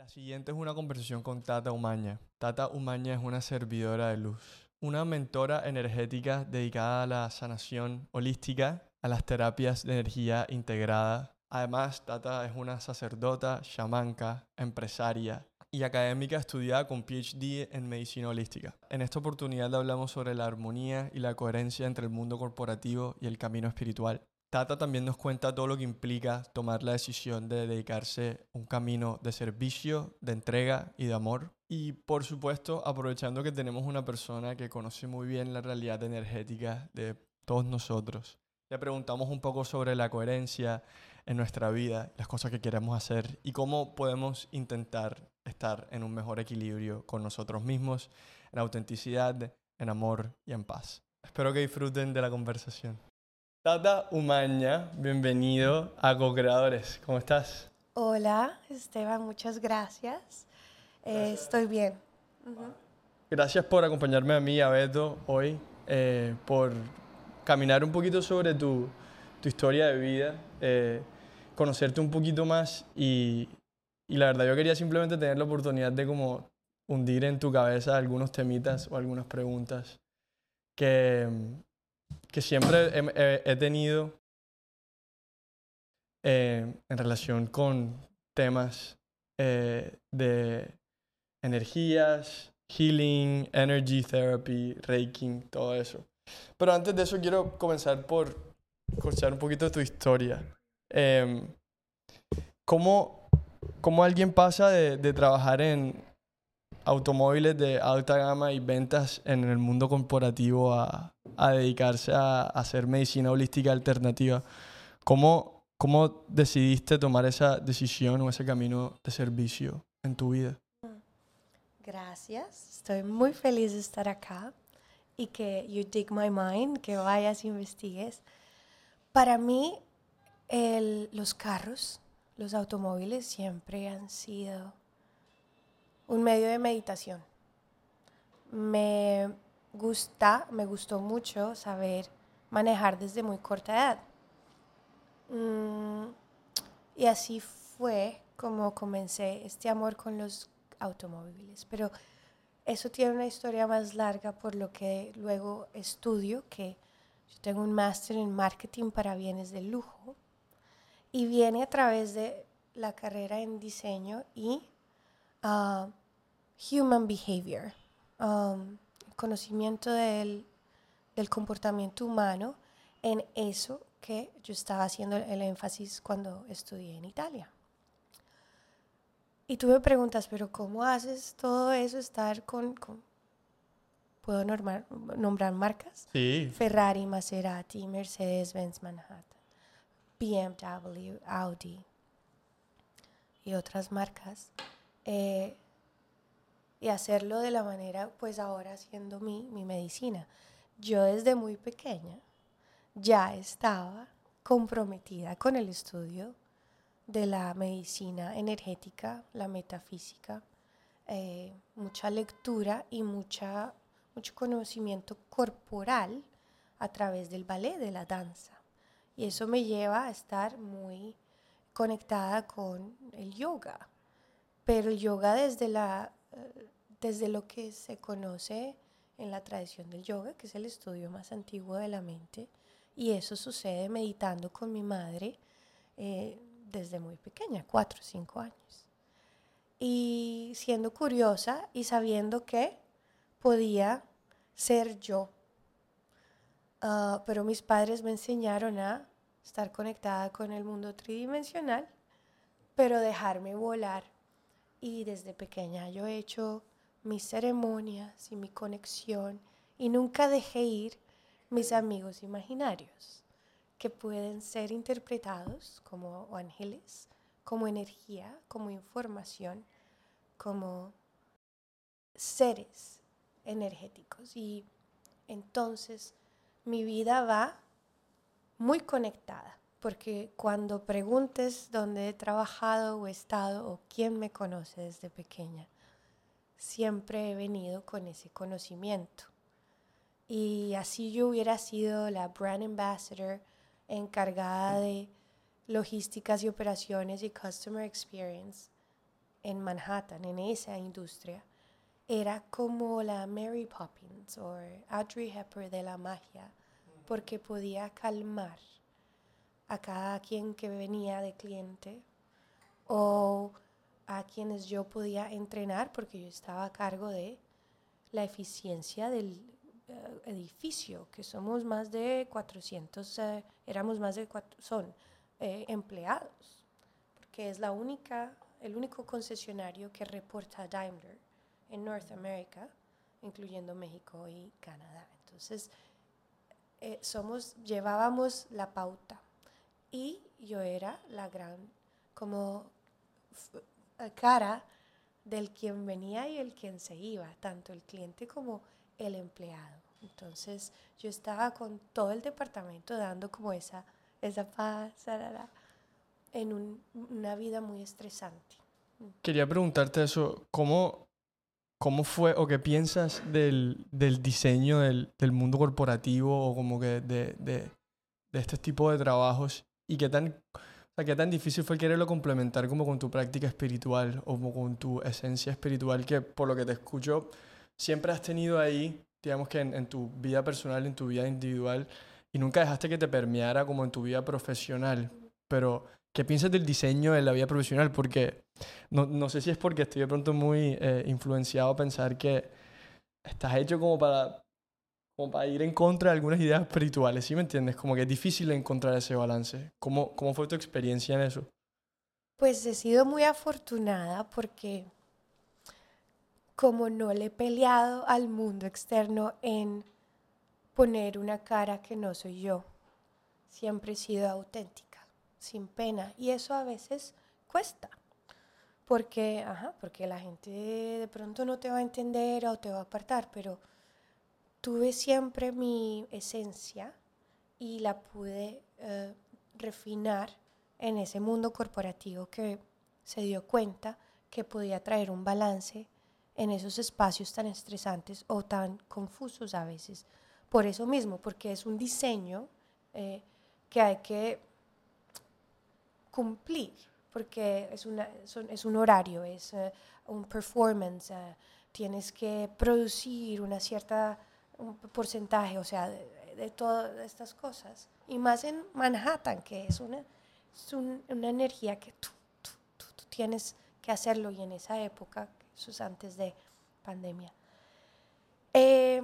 La siguiente es una conversación con Tata Umaña. Tata Umaña es una servidora de luz, una mentora energética dedicada a la sanación holística, a las terapias de energía integrada. Además, Tata es una sacerdota, chamanca, empresaria y académica estudiada con PhD en medicina holística. En esta oportunidad hablamos sobre la armonía y la coherencia entre el mundo corporativo y el camino espiritual. Tata también nos cuenta todo lo que implica tomar la decisión de dedicarse a un camino de servicio, de entrega y de amor. Y por supuesto, aprovechando que tenemos una persona que conoce muy bien la realidad energética de todos nosotros, le preguntamos un poco sobre la coherencia en nuestra vida, las cosas que queremos hacer y cómo podemos intentar estar en un mejor equilibrio con nosotros mismos, en autenticidad, en amor y en paz. Espero que disfruten de la conversación. Tata Umaña, bienvenido a Co-Creadores. ¿Cómo estás? Hola, Esteban, muchas gracias. Eh, estoy bien. Gracias por acompañarme a mí y a Beto hoy, eh, por caminar un poquito sobre tu, tu historia de vida, eh, conocerte un poquito más y, y la verdad yo quería simplemente tener la oportunidad de como hundir en tu cabeza algunos temitas o algunas preguntas que, que siempre he, he tenido eh, en relación con temas eh, de energías, healing, energy therapy, reiki, todo eso. Pero antes de eso quiero comenzar por escuchar un poquito de tu historia. Eh, ¿cómo, ¿Cómo alguien pasa de, de trabajar en automóviles de alta gama y ventas en el mundo corporativo a, a dedicarse a, a, hacer medicina holística alternativa. ¿Cómo, ¿Cómo decidiste tomar esa decisión o ese camino de servicio en tu vida? Gracias, estoy muy feliz de estar acá y que you dig my mind, que vayas e investigues. Para mí, el, los carros, los automóviles siempre han sido un medio de meditación. Me gusta, me gustó mucho saber manejar desde muy corta edad. Mm, y así fue como comencé este amor con los automóviles. Pero eso tiene una historia más larga por lo que luego estudio, que yo tengo un máster en marketing para bienes de lujo y viene a través de la carrera en diseño y uh, human behavior, um, conocimiento del, del, comportamiento humano en eso que yo estaba haciendo el énfasis cuando estudié en Italia. Y tú me preguntas, pero ¿cómo haces todo eso, estar con... con ¿Puedo normar, nombrar marcas? Sí. Ferrari, Maserati, Mercedes-Benz, Manhattan, BMW, Audi y otras marcas. Eh, y hacerlo de la manera, pues ahora haciendo mi, mi medicina. Yo desde muy pequeña ya estaba comprometida con el estudio de la medicina energética, la metafísica, eh, mucha lectura y mucha, mucho conocimiento corporal a través del ballet, de la danza. Y eso me lleva a estar muy conectada con el yoga, pero el yoga desde, la, desde lo que se conoce en la tradición del yoga, que es el estudio más antiguo de la mente, y eso sucede meditando con mi madre eh, desde muy pequeña, cuatro o cinco años. Y siendo curiosa y sabiendo que podía ser yo. Uh, pero mis padres me enseñaron a estar conectada con el mundo tridimensional, pero dejarme volar. Y desde pequeña yo he hecho mis ceremonias y mi conexión y nunca dejé ir mis amigos imaginarios que pueden ser interpretados como ángeles, como energía, como información, como seres energéticos. Y entonces mi vida va muy conectada, porque cuando preguntes dónde he trabajado o estado o quién me conoce desde pequeña, siempre he venido con ese conocimiento. Y así yo hubiera sido la brand ambassador encargada de logísticas y operaciones y customer experience. en Manhattan, en esa industria, era como la Mary Poppins o Audrey Hepburn de la magia, porque podía calmar a cada quien que venía de cliente o a quienes yo podía entrenar porque yo estaba a cargo de la eficiencia del eh, edificio, que somos más de 400, eh, éramos más de cuatro, son eh, empleados, porque es la única, el único concesionario que reporta Daimler en North America, incluyendo México y Canadá. Entonces, somos, llevábamos la pauta y yo era la gran, como cara del quien venía y el quien se iba, tanto el cliente como el empleado. Entonces yo estaba con todo el departamento dando como esa, esa paz en una vida muy estresante. Quería preguntarte eso, ¿cómo, cómo fue o qué piensas del, del diseño del, del, mundo corporativo o como que de, de, de este tipo de trabajos y qué tan ¿qué tan difícil fue quererlo complementar como con tu práctica espiritual o como con tu esencia espiritual que por lo que te escucho siempre has tenido ahí, digamos que en, tu vida personal, en tu vida individual y nunca dejaste que te permeara como en tu vida profesional? Pero, ¿qué piensas del diseño de la vida profesional? Porque no, no sé si es porque estoy de pronto muy eh, influenciado a pensar que estás hecho como para como para ir en contra de algunas ideas espirituales, ¿sí me entiendes? Como que es difícil encontrar ese balance. ¿Cómo, cómo fue tu experiencia en eso? Pues he sido muy afortunada porque como no le he peleado al mundo externo en poner una cara que no soy yo, siempre he sido auténtica, sin pena. Y eso a veces cuesta. Porque, ajá, porque la gente de pronto no te va a entender o te va a apartar, pero tuve siempre mi esencia y la pude eh, refinar en ese mundo corporativo que se dio cuenta que podía traer un balance en esos espacios tan estresantes o tan confusos a veces. Por eso mismo, porque es un diseño eh, que hay que cumplir, porque es, una, es un horario, es eh, un performance, tienes que producir una cierta un porcentaje, o sea, de, todas estas cosas. Y más en Manhattan, que es una, una energía que tú, tienes que hacerlo y en esa época, eso es antes de pandemia. Eh,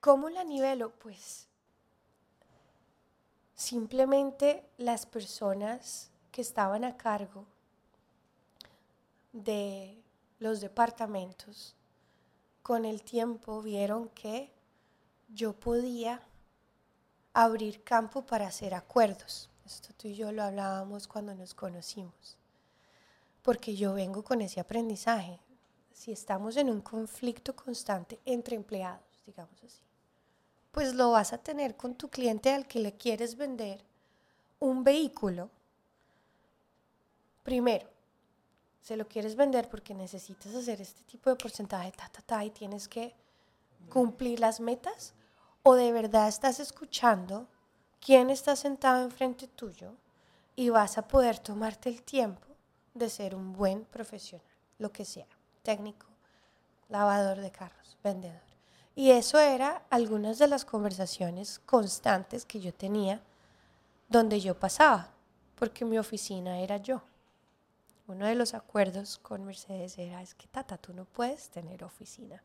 ¿Cómo la nivelo? Pues simplemente las personas que estaban a cargo de los departamentos con el tiempo vieron que yo podía abrir campo para hacer acuerdos. Esto tú y yo lo hablábamos cuando nos conocimos. Porque yo vengo con ese aprendizaje. Si estamos en un conflicto constante entre empleados, digamos así, pues lo vas a tener con tu cliente al que le quieres vender un vehículo. Primero, se lo quieres vender porque necesitas hacer este tipo de porcentaje, ta, ta, ta, y tienes que cumplir las metas, o de verdad estás escuchando quién está sentado enfrente tuyo y vas a poder tomarte el tiempo de ser un buen profesional, lo que sea, técnico, lavador de carros, vendedor. Y eso era algunas de las conversaciones constantes que yo tenía donde yo pasaba, porque mi oficina era yo uno de los acuerdos con Mercedes era, es que Tata, tú no puedes tener oficina,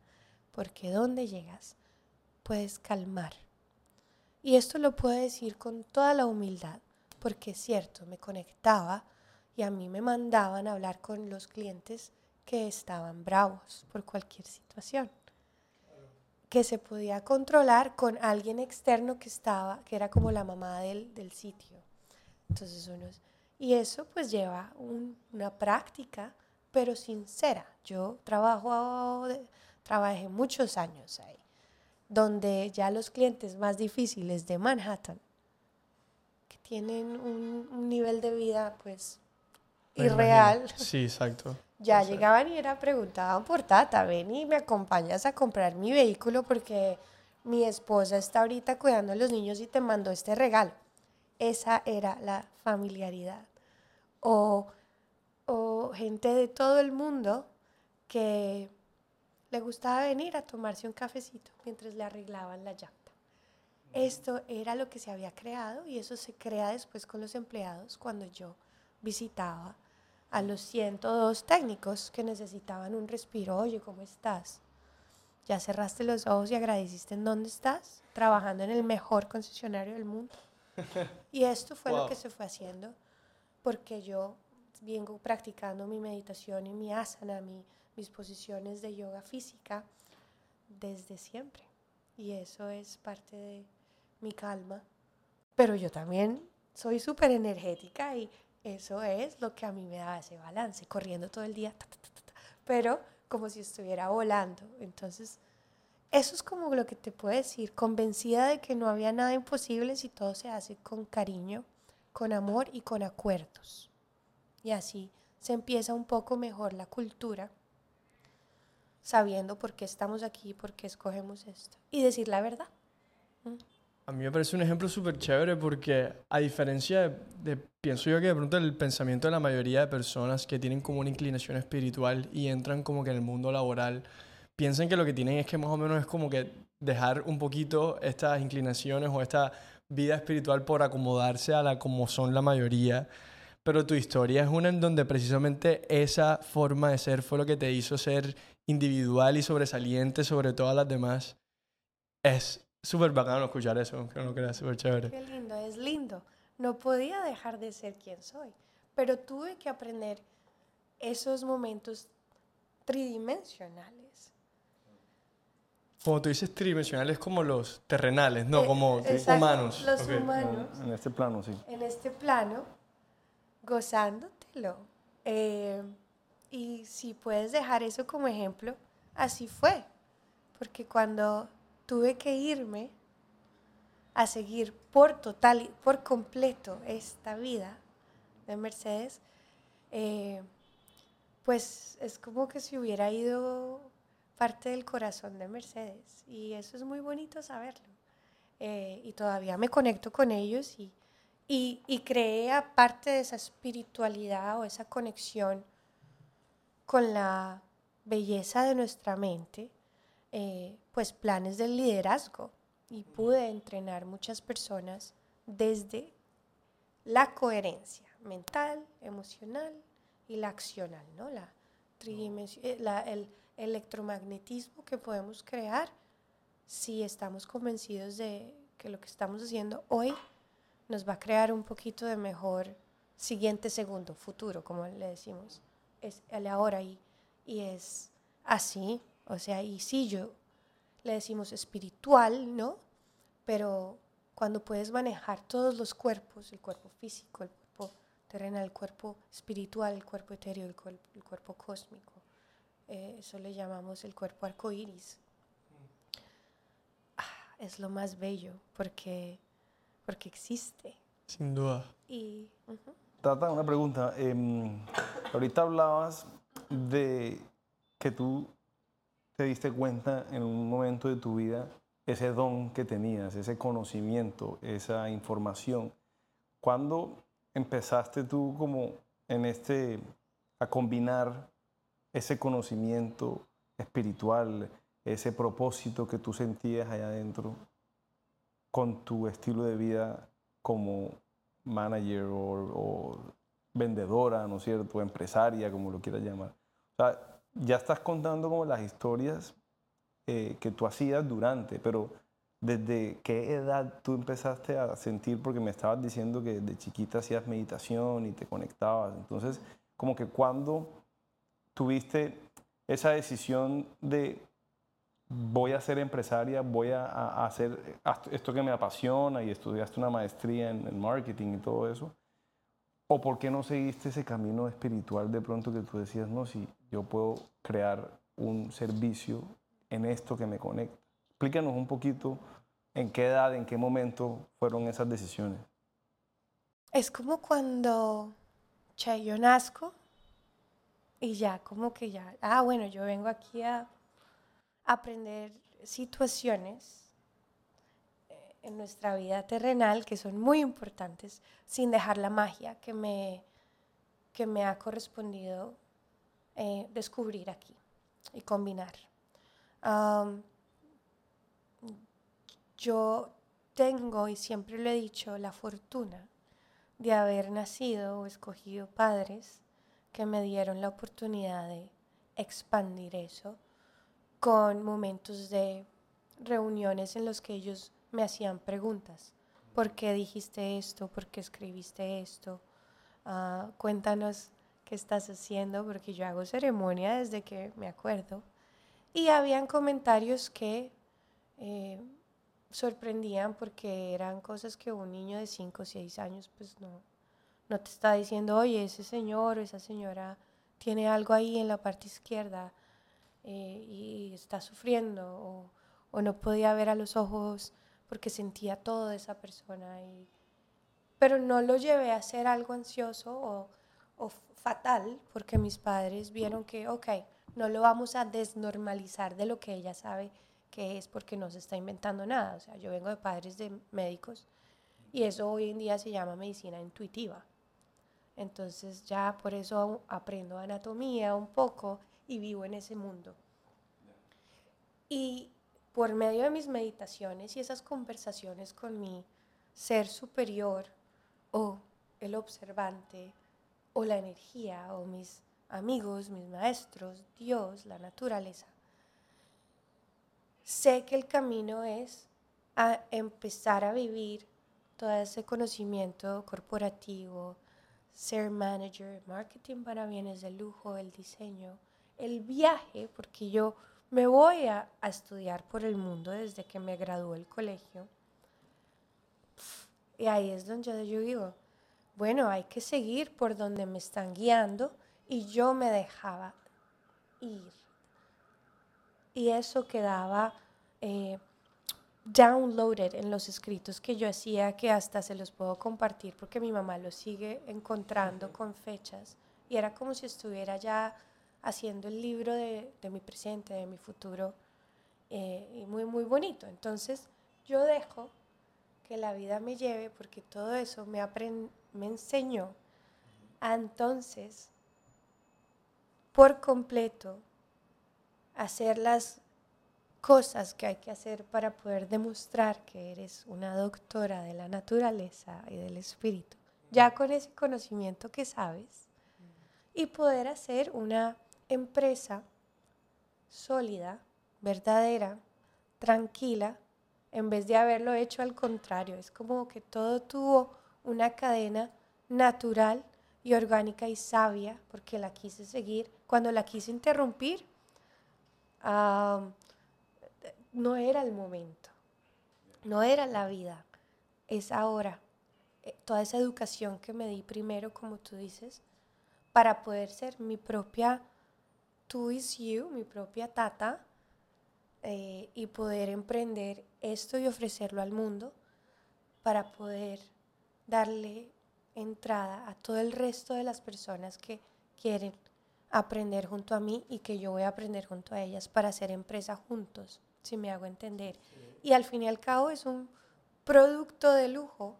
porque donde llegas puedes calmar. Y esto lo puedo decir con toda la humildad, porque es cierto, me conectaba y a mí me mandaban a hablar con los clientes que estaban bravos por cualquier situación, que se podía controlar con alguien externo que estaba, que era como la mamá del, del sitio. Entonces uno y eso pues lleva una práctica, pero sincera. Yo trabajo, trabajé muchos años ahí, donde ya los clientes más difíciles de Manhattan, que tienen un, nivel de vida pues irreal. Sí, exacto. Ya llegaban y era preguntaban por Tata, ven y me acompañas a comprar mi vehículo porque mi esposa está ahorita cuidando a los niños y te mandó este regalo. Esa era la familiaridad o, pero gente de todo el mundo que le gustaba venir a tomarse un cafecito mientras le arreglaban la llanta. Esto era lo que se había creado y eso se crea después con los empleados cuando yo visitaba a los 102 técnicos que necesitaban un respiro. Oye, ¿cómo estás? ¿Ya cerraste los ojos y agradeciste en dónde estás? Trabajando en el mejor concesionario del mundo. Y esto fue lo que se fue haciendo porque yo vengo practicando mi meditación y mi asana, mis posiciones de yoga física desde siempre. Y eso es parte de mi calma. Pero yo también soy súper energética y eso es lo que a mí me da ese balance, corriendo todo el día, pero como si estuviera volando. Entonces, eso es como lo que te puedo decir, convencida de que no había nada imposible si todo se hace con cariño, con amor y con acuerdos. Y así se empieza un poco mejor la cultura, sabiendo por qué estamos aquí, por qué escogemos esto. Y decir la verdad. A mí me parece un ejemplo súper chévere porque a diferencia de, pienso yo que de pronto el pensamiento de la mayoría de personas que tienen como una inclinación espiritual y entran como que en el mundo laboral, piensan que lo que tienen es que más o menos es como que dejar un poquito estas inclinaciones o esta vida espiritual por acomodarse a la como son la mayoría. Pero tu historia es una en donde precisamente esa forma de ser fue lo que te hizo ser individual y sobresaliente sobre todas las demás. Es súper bacano escuchar eso, creo que era súper chévere. Qué lindo, es lindo. No podía dejar de ser quien soy, pero tuve que aprender esos momentos tridimensionales. Como tú dices tridimensionales, como los terrenales, no eh, como humanos. Los humanos. En este plano, sí. En este plano, gozándotelo. Eh, y si puedes dejar eso como ejemplo, así fue. Porque cuando tuve que irme a seguir por total, por completo esta vida de Mercedes, eh, pues es como que si hubiera ido parte del corazón de Mercedes. Y eso es muy bonito saberlo. Eh, y todavía me conecto con ellos y, y, y creé aparte de esa espiritualidad o esa conexión con la belleza de nuestra mente, eh, pues planes del liderazgo y pude entrenar muchas personas desde la coherencia mental, emocional y la accional, ¿no? La, eh, la el electromagnetismo que podemos crear si estamos convencidos de que lo que estamos haciendo hoy nos va a crear un poquito de mejor siguiente segundo, futuro, como le decimos, es el ahora y, y es así o sea, y sí, yo le decimos espiritual, ¿no? Pero cuando puedes manejar todos los cuerpos, el cuerpo físico, el cuerpo terrenal, el cuerpo espiritual, el cuerpo etéreo, el cuerpo cósmico, eh, eso le llamamos el cuerpo arcoíris. Ah, es lo más bello porque, porque existe. Sin duda. Y, Tata, una pregunta. Em, ahorita hablabas de que tú te diste cuenta en un momento de tu vida ese don que tenías, ese conocimiento, esa información? ¿Cuándo empezaste tú como en este a combinar ese conocimiento espiritual, ese propósito que tú sentías allá adentro con tu estilo de vida como manager o, vendedora, ¿no es cierto? Empresaria, como lo quieras llamar. O sea, ya estás contando como las historias eh, que tú hacías durante, pero ¿desde qué edad tú empezaste a sentir? Porque me estabas diciendo que de chiquita hacías meditación y te conectabas. Entonces, como que cuando tuviste esa decisión de voy a ser empresaria, voy a, hacer esto que me apasiona y estudiaste una maestría en, marketing y todo eso, ¿O por qué no seguiste ese camino espiritual de pronto que tú decías, no, si yo puedo crear un servicio en esto que me conecta? Explícanos un poquito en qué edad, en qué momento fueron esas decisiones. Es como cuando che, yo nazco y ya, como que ya, ah, bueno, yo vengo aquí a aprender situaciones en nuestra vida terrenal que son muy importantes sin dejar la magia que me que me ha correspondido eh, descubrir aquí y combinar. Yo tengo, y siempre lo he dicho, la fortuna de haber nacido o escogido padres que me dieron la oportunidad de expandir eso con momentos de reuniones en los que ellos me hacían preguntas. ¿Por qué dijiste esto? ¿Por qué escribiste esto? Ah, cuéntanos qué estás haciendo, porque yo hago ceremonia desde que me acuerdo. Y habían comentarios que eh, sorprendían porque eran cosas que un niño de 5 o 6 años pues no, no te está diciendo, oye, ese señor o esa señora tiene algo ahí en la parte izquierda eh, y está sufriendo o, no podía ver a los ojos porque sentía todo de esa persona. Y, pero no lo llevé a ser algo ansioso o, o fatal porque mis padres vieron que, ok, no lo vamos a desnormalizar de lo que ella sabe que es porque no se está inventando nada. O sea, yo vengo de padres de médicos y eso hoy en día se llama medicina intuitiva. Entonces ya por eso aprendo anatomía un poco y vivo en ese mundo. Y por medio de mis meditaciones y esas conversaciones con mi ser superior o el observante o la energía o mis amigos, mis maestros, Dios, la naturaleza, sé que el camino es a empezar a vivir todo ese conocimiento corporativo, ser manager, marketing para bienes de lujo, el diseño, el viaje, porque yo me voy a, estudiar por el mundo desde que me gradué del colegio. Y ahí es donde yo digo, bueno, hay que seguir por donde me están guiando y yo me dejaba ir. Y eso quedaba eh, downloaded en los escritos que yo hacía, que hasta se los puedo compartir porque mi mamá los sigue encontrando con fechas. Y era como si estuviera ya haciendo el libro de, de mi presente, de mi futuro, eh, y muy, muy bonito. Entonces, yo dejo que la vida me lleve porque todo eso me, me enseñó a entonces, por completo, hacer las cosas que hay que hacer para poder demostrar que eres una doctora de la naturaleza y del espíritu, ya con ese conocimiento que sabes, y poder hacer una empresa sólida, verdadera, tranquila, en vez de haberlo hecho al contrario. Es como que todo tuvo una cadena natural y orgánica y sabia, porque la quise seguir. Cuando la quise interrumpir, ah, no era el momento, no era la vida, es ahora. Eh, toda esa educación que me di primero, como tú dices, para poder ser mi propia tú is you, mi propia tata, eh, y poder emprender esto y ofrecerlo al mundo para poder darle entrada a todo el resto de las personas que quieren aprender junto a mí y que yo voy a aprender junto a ellas para hacer empresa juntos, si me hago entender. Y al fin y al cabo es un producto de lujo,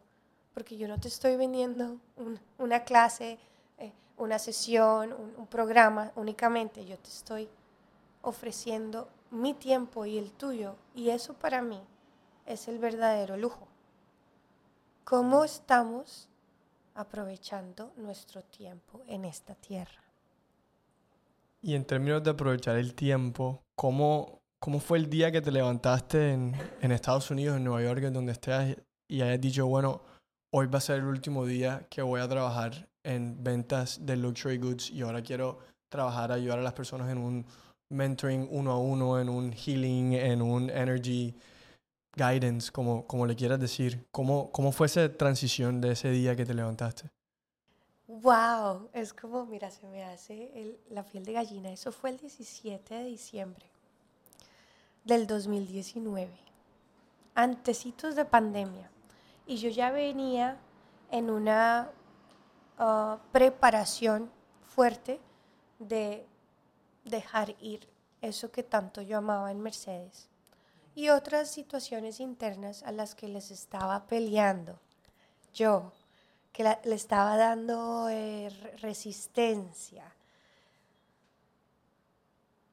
porque yo no te estoy vendiendo un- una clase, eh, una sesión, un, un programa únicamente, yo te estoy ofreciendo mi tiempo y el tuyo, y eso para mí es el verdadero lujo. ¿Cómo estamos aprovechando nuestro tiempo en esta tierra? Y en términos de aprovechar el tiempo, ¿cómo, cómo fue el día que te levantaste en, en Estados Unidos, en Nueva York, en donde estés, y hayas dicho, bueno, hoy va a ser el último día que voy a trabajar en ventas de luxury goods y ahora quiero trabajar, ayudar a las personas en un mentoring uno a uno, en un healing, en un energy guidance, como, como le quieras decir. ¿Cómo, ¿Cómo fue esa transición de ese día que te levantaste? ¡Wow! Es como, mira, se me hace el- la piel de gallina. Eso fue el 17 de diciembre del 2019, antecitos de pandemia. Y yo ya venía en una ah, preparación fuerte de dejar ir eso que tanto yo amaba en Mercedes y otras situaciones internas a las que les estaba peleando yo que le estaba dando eh, re- resistencia,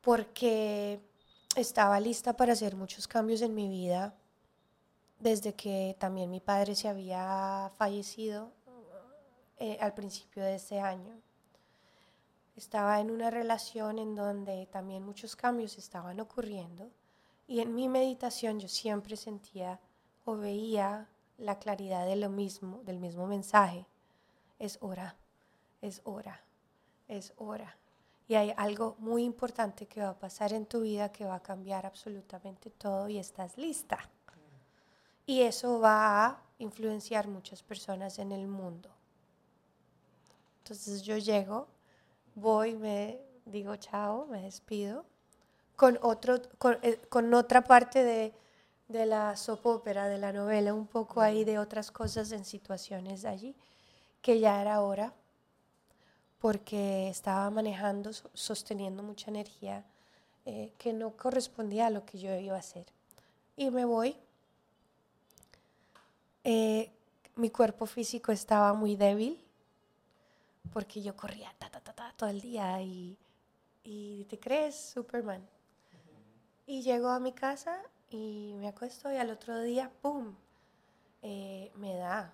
porque estaba lista para hacer muchos cambios en mi vida desde que también mi padre se había fallecido eh, al principio de ese año. Estaba en una relación en donde también muchos cambios estaban ocurriendo y en mi meditación yo siempre sentía o veía la claridad de lo mismo, del mismo mensaje. Es hora, es hora, es hora. Y hay algo muy importante que va a pasar en tu vida que va a cambiar absolutamente todo y estás lista. Y eso va a influenciar muchas personas en el mundo. Entonces yo llego, voy, me digo chao, me despido, con, otro, con, eh, con otra parte de, de la soap ópera, de la novela, un poco ahí de otras cosas en situaciones allí, que ya era hora, porque estaba manejando, so- sosteniendo mucha energía eh, que no correspondía a lo que yo iba a hacer. Y me voy. Eh, mi cuerpo físico estaba muy débil, porque yo corría ta, ta, ta, ta, todo el día y, y te crees Superman. Y llego a mi casa y me acuesto y al otro día, ¡pum! eh, me da.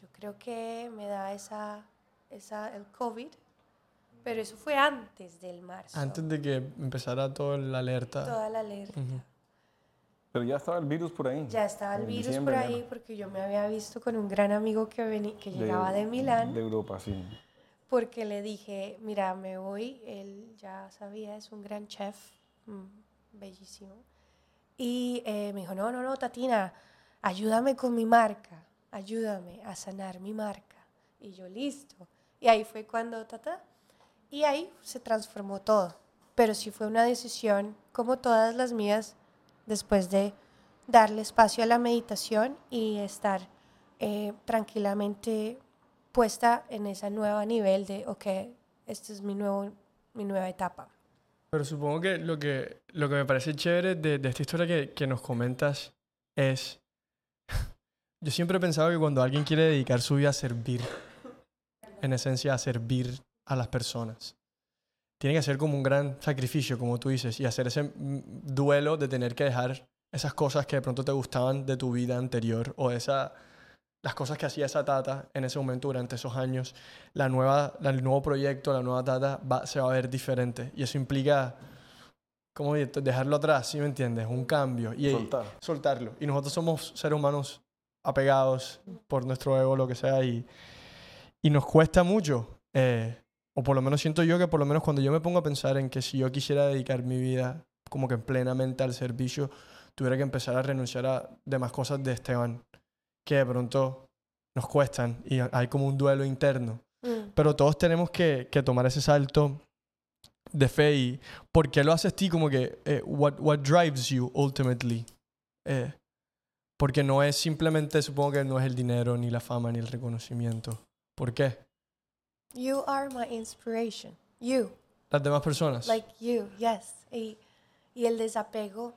Yo creo que me da esa, esa, el COVID, pero eso fue antes del marzo. Antes de que empezara toda la alerta. Toda la alerta. Pero ya estaba el virus por ahí. Ya estaba el virus por ahí enero. porque yo me había visto con un gran amigo que, veni- que llegaba de Milán. De Europa, sí. porque le dije, mira, me voy, él ya sabía, es un gran chef, mm, bellísimo. Y eh, me dijo, no, no, no, Tatina, ayúdame con mi marca, ayúdame a sanar mi marca. Y yo, listo. Y ahí fue cuando, tata, y ahí se transformó todo. Pero sí fue una decisión, como todas las mías, después de darle espacio a la meditación y estar eh, tranquilamente puesta en ese nuevo nivel de, ok, este es mi, nuevo, mi nueva etapa. Pero supongo que lo que, lo que me parece chévere de, de esta historia que, que nos comentas es... Yo siempre he pensado que cuando alguien quiere dedicar su vida a servir, en esencia a servir a las personas, tiene que hacer como un gran sacrificio, como tú dices, y hacer ese mm, duelo de tener que dejar esas cosas que de pronto te gustaban de tu vida anterior o esa, las cosas que hacía esa tata en ese momento durante esos años, la nueva, el nuevo proyecto, la nueva tata va- se va a ver diferente. Y eso implica, como dejarlo atrás, ¿sí me entiendes? Un cambio. Y, Soltar. soltarlo. Y nosotros somos seres humanos apegados por nuestro ego, lo que sea, y, y nos cuesta mucho. eh, o por lo menos siento yo que por lo menos cuando yo me pongo a pensar en que si yo quisiera dedicar mi vida como que plenamente al servicio, tuviera que empezar a renunciar a demás cosas de Esteban que de pronto nos cuestan y hay como un duelo interno. Mm. Pero todos tenemos que, que tomar ese salto de fe y ¿por qué lo haces ti? Como que eh, what, what drives you ultimately? Eh, porque no es simplemente, supongo que no es el dinero, ni la fama, ni el reconocimiento. ¿Por qué? You are my inspiration. You. Las demás personas. Like you, yes. Y, y el desapego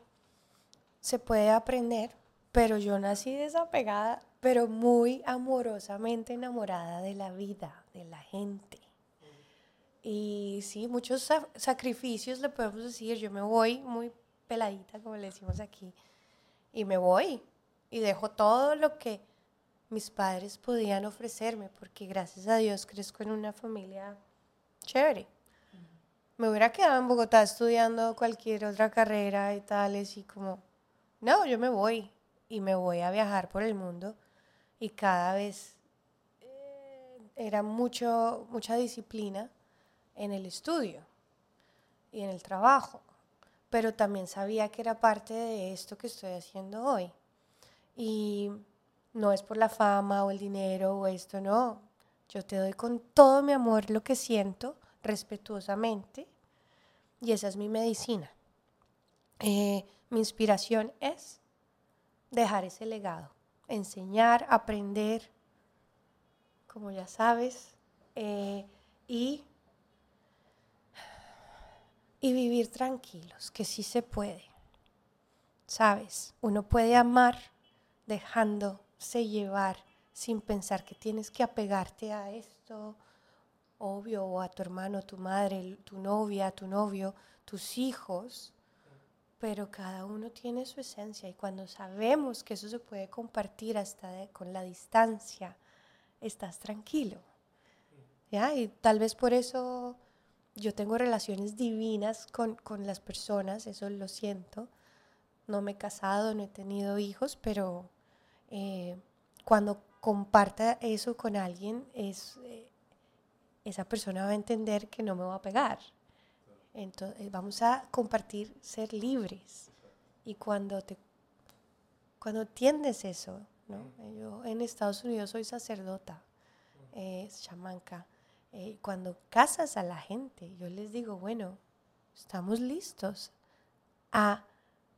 se puede aprender, pero yo nací desapegada, pero muy amorosamente enamorada de la vida, de la gente. Y sí, muchos sa- sacrificios le podemos decir. Yo me voy muy peladita, como le decimos aquí, y me voy y dejo todo lo que mis padres podían ofrecerme, porque gracias a Dios crezco en una familia chévere. Me hubiera quedado en Bogotá estudiando cualquier otra carrera y tales, y como, no, yo me voy y me voy a viajar por el mundo y cada vez eh, era mucho, mucha disciplina en el estudio y en el trabajo, pero también sabía que era parte de esto que estoy haciendo hoy. Y no es por la fama o el dinero o esto, no. Yo te doy con todo mi amor lo que siento, respetuosamente, y esa es mi medicina. Eh, mi inspiración es dejar ese legado, enseñar, aprender, como ya sabes, eh, y, y vivir tranquilos, que sí se puede. Sabes, uno puede amar dejándose llevar sin pensar que tienes que apegarte a esto, obvio, o a tu hermano, tu madre, tu novia, tu novio, tus hijos, pero cada uno tiene su esencia y cuando sabemos que eso se puede compartir hasta con la distancia, estás tranquilo. ¿ya? Y tal vez por eso yo tengo relaciones divinas con, con las personas, eso lo siento. No me he casado, no he tenido hijos, pero eh, cuando comparta eso con alguien, es, eh, esa persona va a entender que no me va a pegar. Entonces, vamos a compartir ser libres. Y cuando te cuando entiendes eso, ¿no? Yo en Estados Unidos soy sacerdota, eh, chamanca. Eh, cuando casas a la gente, yo les digo, bueno, estamos listos a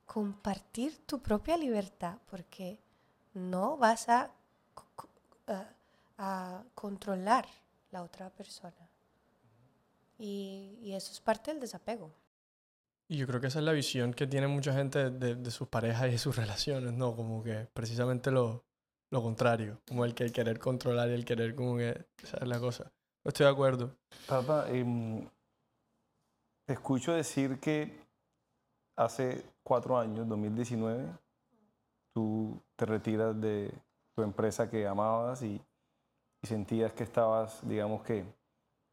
compartir tu propia libertad porque no vas a, a controlar la otra persona. Y, y, eso es parte del desapego. Y yo creo que esa es la visión que tiene mucha gente de, de sus parejas y de sus relaciones, ¿no? Como que precisamente lo, lo contrario, como el que el querer controlar y el querer como que, esa es la cosa. Estoy de acuerdo. Papá, eh, te escucho decir que hace cuatro años, 2019, tú te retiras de tu empresa que amabas y, y sentías que estabas, digamos que,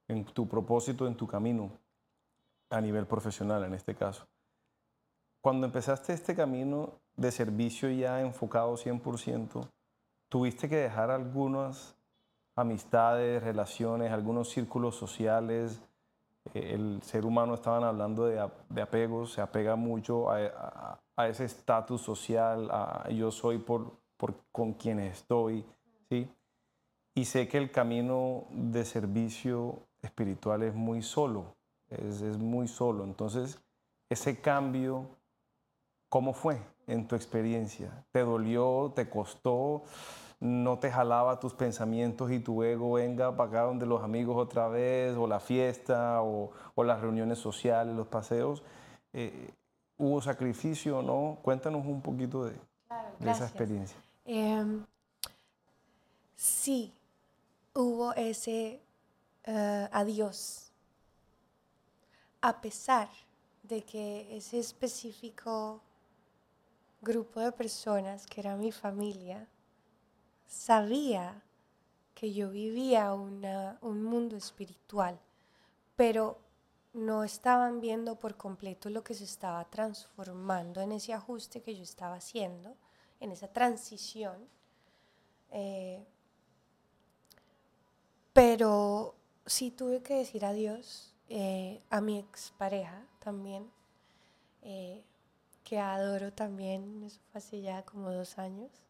en tu propósito, en tu camino, a nivel profesional en este caso. Cuando empezaste este camino de servicio ya enfocado 100%, tuviste que dejar algunas amistades, relaciones, algunos círculos sociales. El ser humano, estaban hablando de, de apegos, se apega mucho a, a, a ese estatus social, a yo soy por, por con quienes estoy, ¿sí? Y sé que el camino de servicio espiritual es muy solo, es, es muy solo. Entonces, ese cambio, ¿cómo fue en tu experiencia? ¿Te dolió? ¿Te costó? No te jalaba tus pensamientos y tu ego venga para acá donde los amigos otra vez, o la fiesta, o, o las reuniones sociales, los paseos. Eh, ¿Hubo sacrificio o no? Cuéntanos un poquito de, Claro, de esa experiencia. Eh, sí, hubo ese eh, adiós. A pesar de que ese específico grupo de personas, que era mi familia, sabía que yo vivía un mundo espiritual, pero no estaban viendo por completo lo que se estaba transformando en ese ajuste que yo estaba haciendo, en esa transición. Eh, pero sí tuve que decir adiós eh, a mi expareja también, eh, que adoro también, eso fue hace ya como dos años.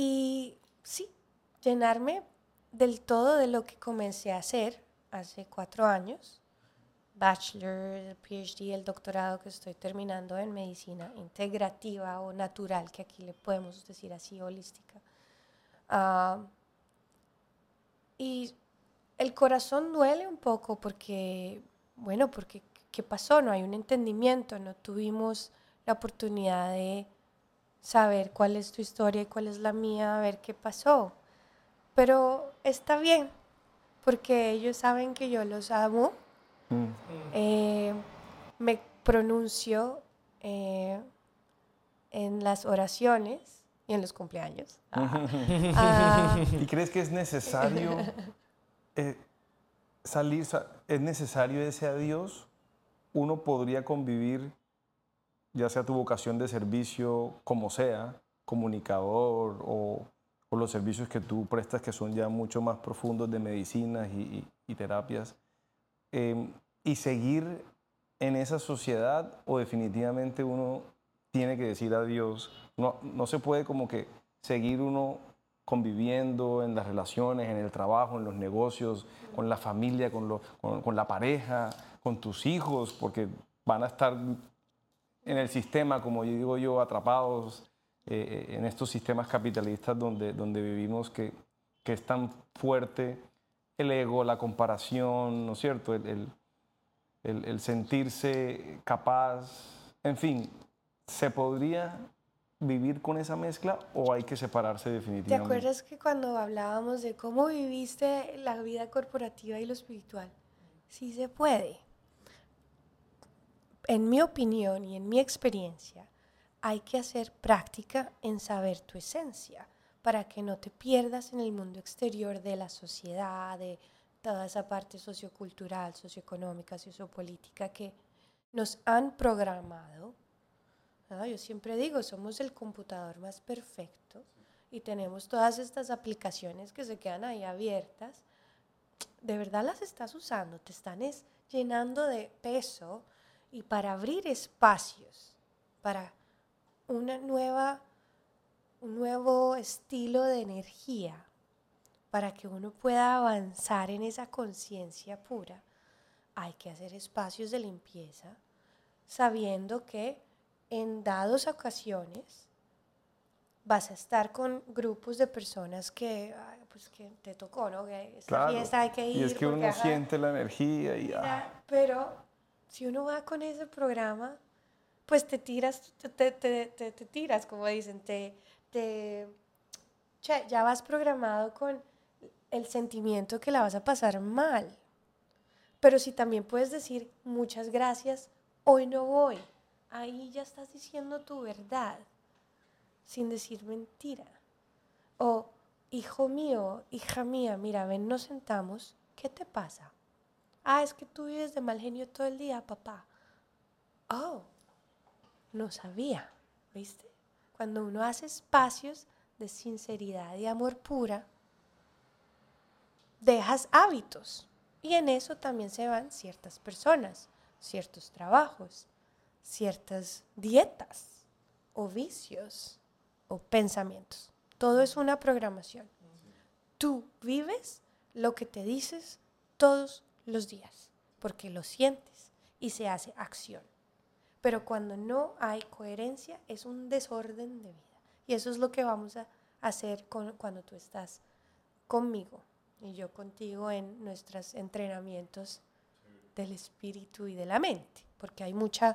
Y sí, llenarme del todo de lo que comencé a hacer hace cuatro años, bachelor, el PhD, el doctorado que estoy terminando en medicina integrativa o natural, que aquí le podemos decir así, holística. Ah, y el corazón duele un poco porque, bueno, porque ¿qué pasó? No hay un entendimiento, no tuvimos la oportunidad de saber cuál es tu historia y cuál es la mía, a ver qué pasó. Pero está bien, porque ellos saben que yo los amo. Mm. Eh, me pronuncio eh, en las oraciones y en los cumpleaños. Ah, ¿Y crees que es necesario eh, salir, sa- es necesario ese adiós? Uno podría convivir, ya sea tu vocación de servicio, como sea, comunicador o, o los servicios que tú prestas que son ya mucho más profundos de medicinas y, terapias, eh, y seguir en esa sociedad o definitivamente uno tiene que decir adiós. No, no se puede como que seguir uno conviviendo en las relaciones, en el trabajo, en los negocios, con la familia, con, lo- con la pareja, con tus hijos, porque van a estar en el sistema, como yo digo yo, atrapados eh, en estos sistemas capitalistas donde, donde vivimos que, que es tan fuerte el ego, la comparación, ¿no es cierto? El, el- el- el sentirse capaz, en fin, se podría vivir con esa mezcla o hay que separarse ¿Te definitivamente? acuerdas que cuando hablábamos de cómo viviste la vida corporativa y lo espiritual? Sí se puede. En mi opinión y en mi experiencia, hay que hacer práctica en saber tu esencia para que no te pierdas en el mundo exterior de la sociedad, de toda esa parte sociocultural, socioeconómica, sociopolítica que nos han programado. ¿no? Yo siempre digo, somos el computador más perfecto y tenemos todas estas aplicaciones que se quedan ahí abiertas. De verdad las estás usando, te están es llenando de peso y para abrir espacios para una nueva, un nuevo estilo de energía, para que uno pueda avanzar en esa conciencia pura, hay que hacer espacios de limpieza, sabiendo que en dadas ocasiones vas a estar con grupos de personas que, ay, pues que te tocó, ¿no? Que esta Claro. fiesta hay que ir. y es que uno ajá, siente la energía y ah, Mira, pero si uno va con ese programa, pues te tiras, te, te- te- te- tiras, como dicen, te, ya vas programado con el sentimiento que la vas a pasar mal. Pero si también puedes decir, muchas gracias, hoy no voy, ahí ya estás diciendo tu verdad, sin decir mentira. O, hijo mío, hija mía, mira, ven, nos sentamos, ¿qué te pasa? Ah, es que tú vives de mal genio todo el día, papá. Oh, no sabía, ¿viste? Cuando uno hace espacios de sinceridad y amor pura, dejas hábitos. Y en eso también se van ciertas personas, ciertos trabajos, ciertas dietas o vicios o pensamientos. Todo es una programación. Tú vives lo que te dices todos los días, porque lo sientes y se hace acción. Pero cuando no hay coherencia es un desorden de vida. Y eso es lo que vamos a hacer cuando tú estás conmigo y yo contigo en nuestros entrenamientos del espíritu y de la mente, porque hay mucha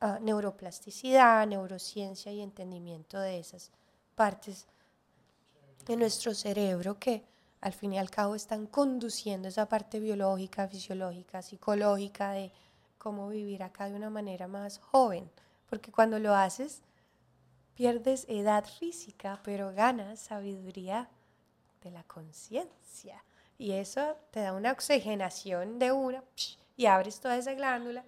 ah, neuroplasticidad, neurociencia y entendimiento de esas partes de nuestro cerebro que al fin y al cabo están conduciendo esa parte biológica, fisiológica, psicológica de cómo vivir acá de una manera más joven, porque cuando lo haces pierdes edad física, pero ganas sabiduría de la conciencia. Y eso te da una oxigenación de una y abres toda esa glándula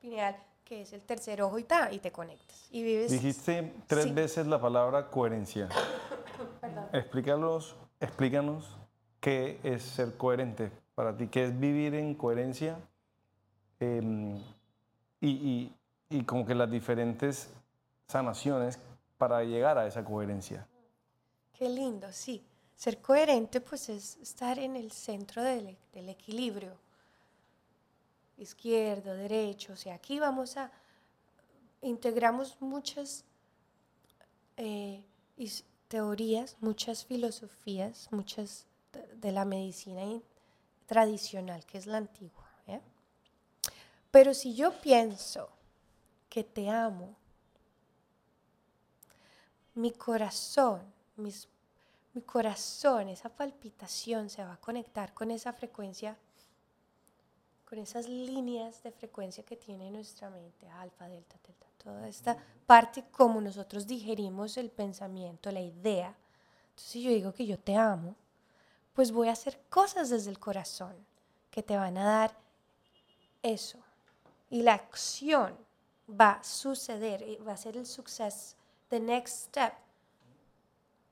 pineal que es el tercer ojo y, ta, y te conectas. Y vives dijiste tres Sí. veces la palabra coherencia. Perdón. Explícanos qué es ser coherente para ti, qué es vivir en coherencia em, y, y- como que las diferentes sanaciones para llegar a esa coherencia. Qué lindo, sí. Ser coherente pues es estar en el centro del, equilibrio. Izquierdo, derecho, o sea, aquí vamos a, integramos muchas eh, teorías, muchas filosofías, muchas de, la medicina in- tradicional, que es la antigua. Pero si yo pienso que te amo, mi corazón, mis mi corazón, esa palpitación se va a conectar con esa frecuencia, con esas líneas de frecuencia que tiene nuestra mente, alfa, delta, delta, toda esta parte como nosotros digerimos el pensamiento, la idea. Entonces, si yo digo que yo te amo, pues voy a hacer cosas desde el corazón que te van a dar eso. Y la acción va a suceder, va a ser el success, the next step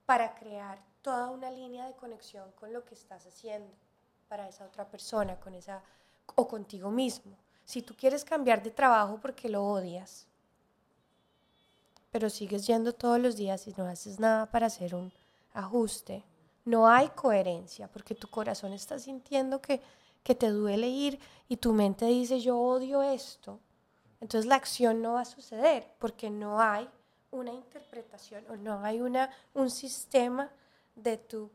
para crear toda una línea de conexión con lo que estás haciendo para esa otra persona, con esa o contigo mismo. Si tú quieres cambiar de trabajo porque lo odias, pero sigues yendo todos los días y no haces nada para hacer un ajuste, no hay coherencia porque tu corazón está sintiendo que, que te duele ir y tu mente dice yo odio esto. Entonces la acción no va a suceder porque no hay una interpretación o no hay una, un sistema de tu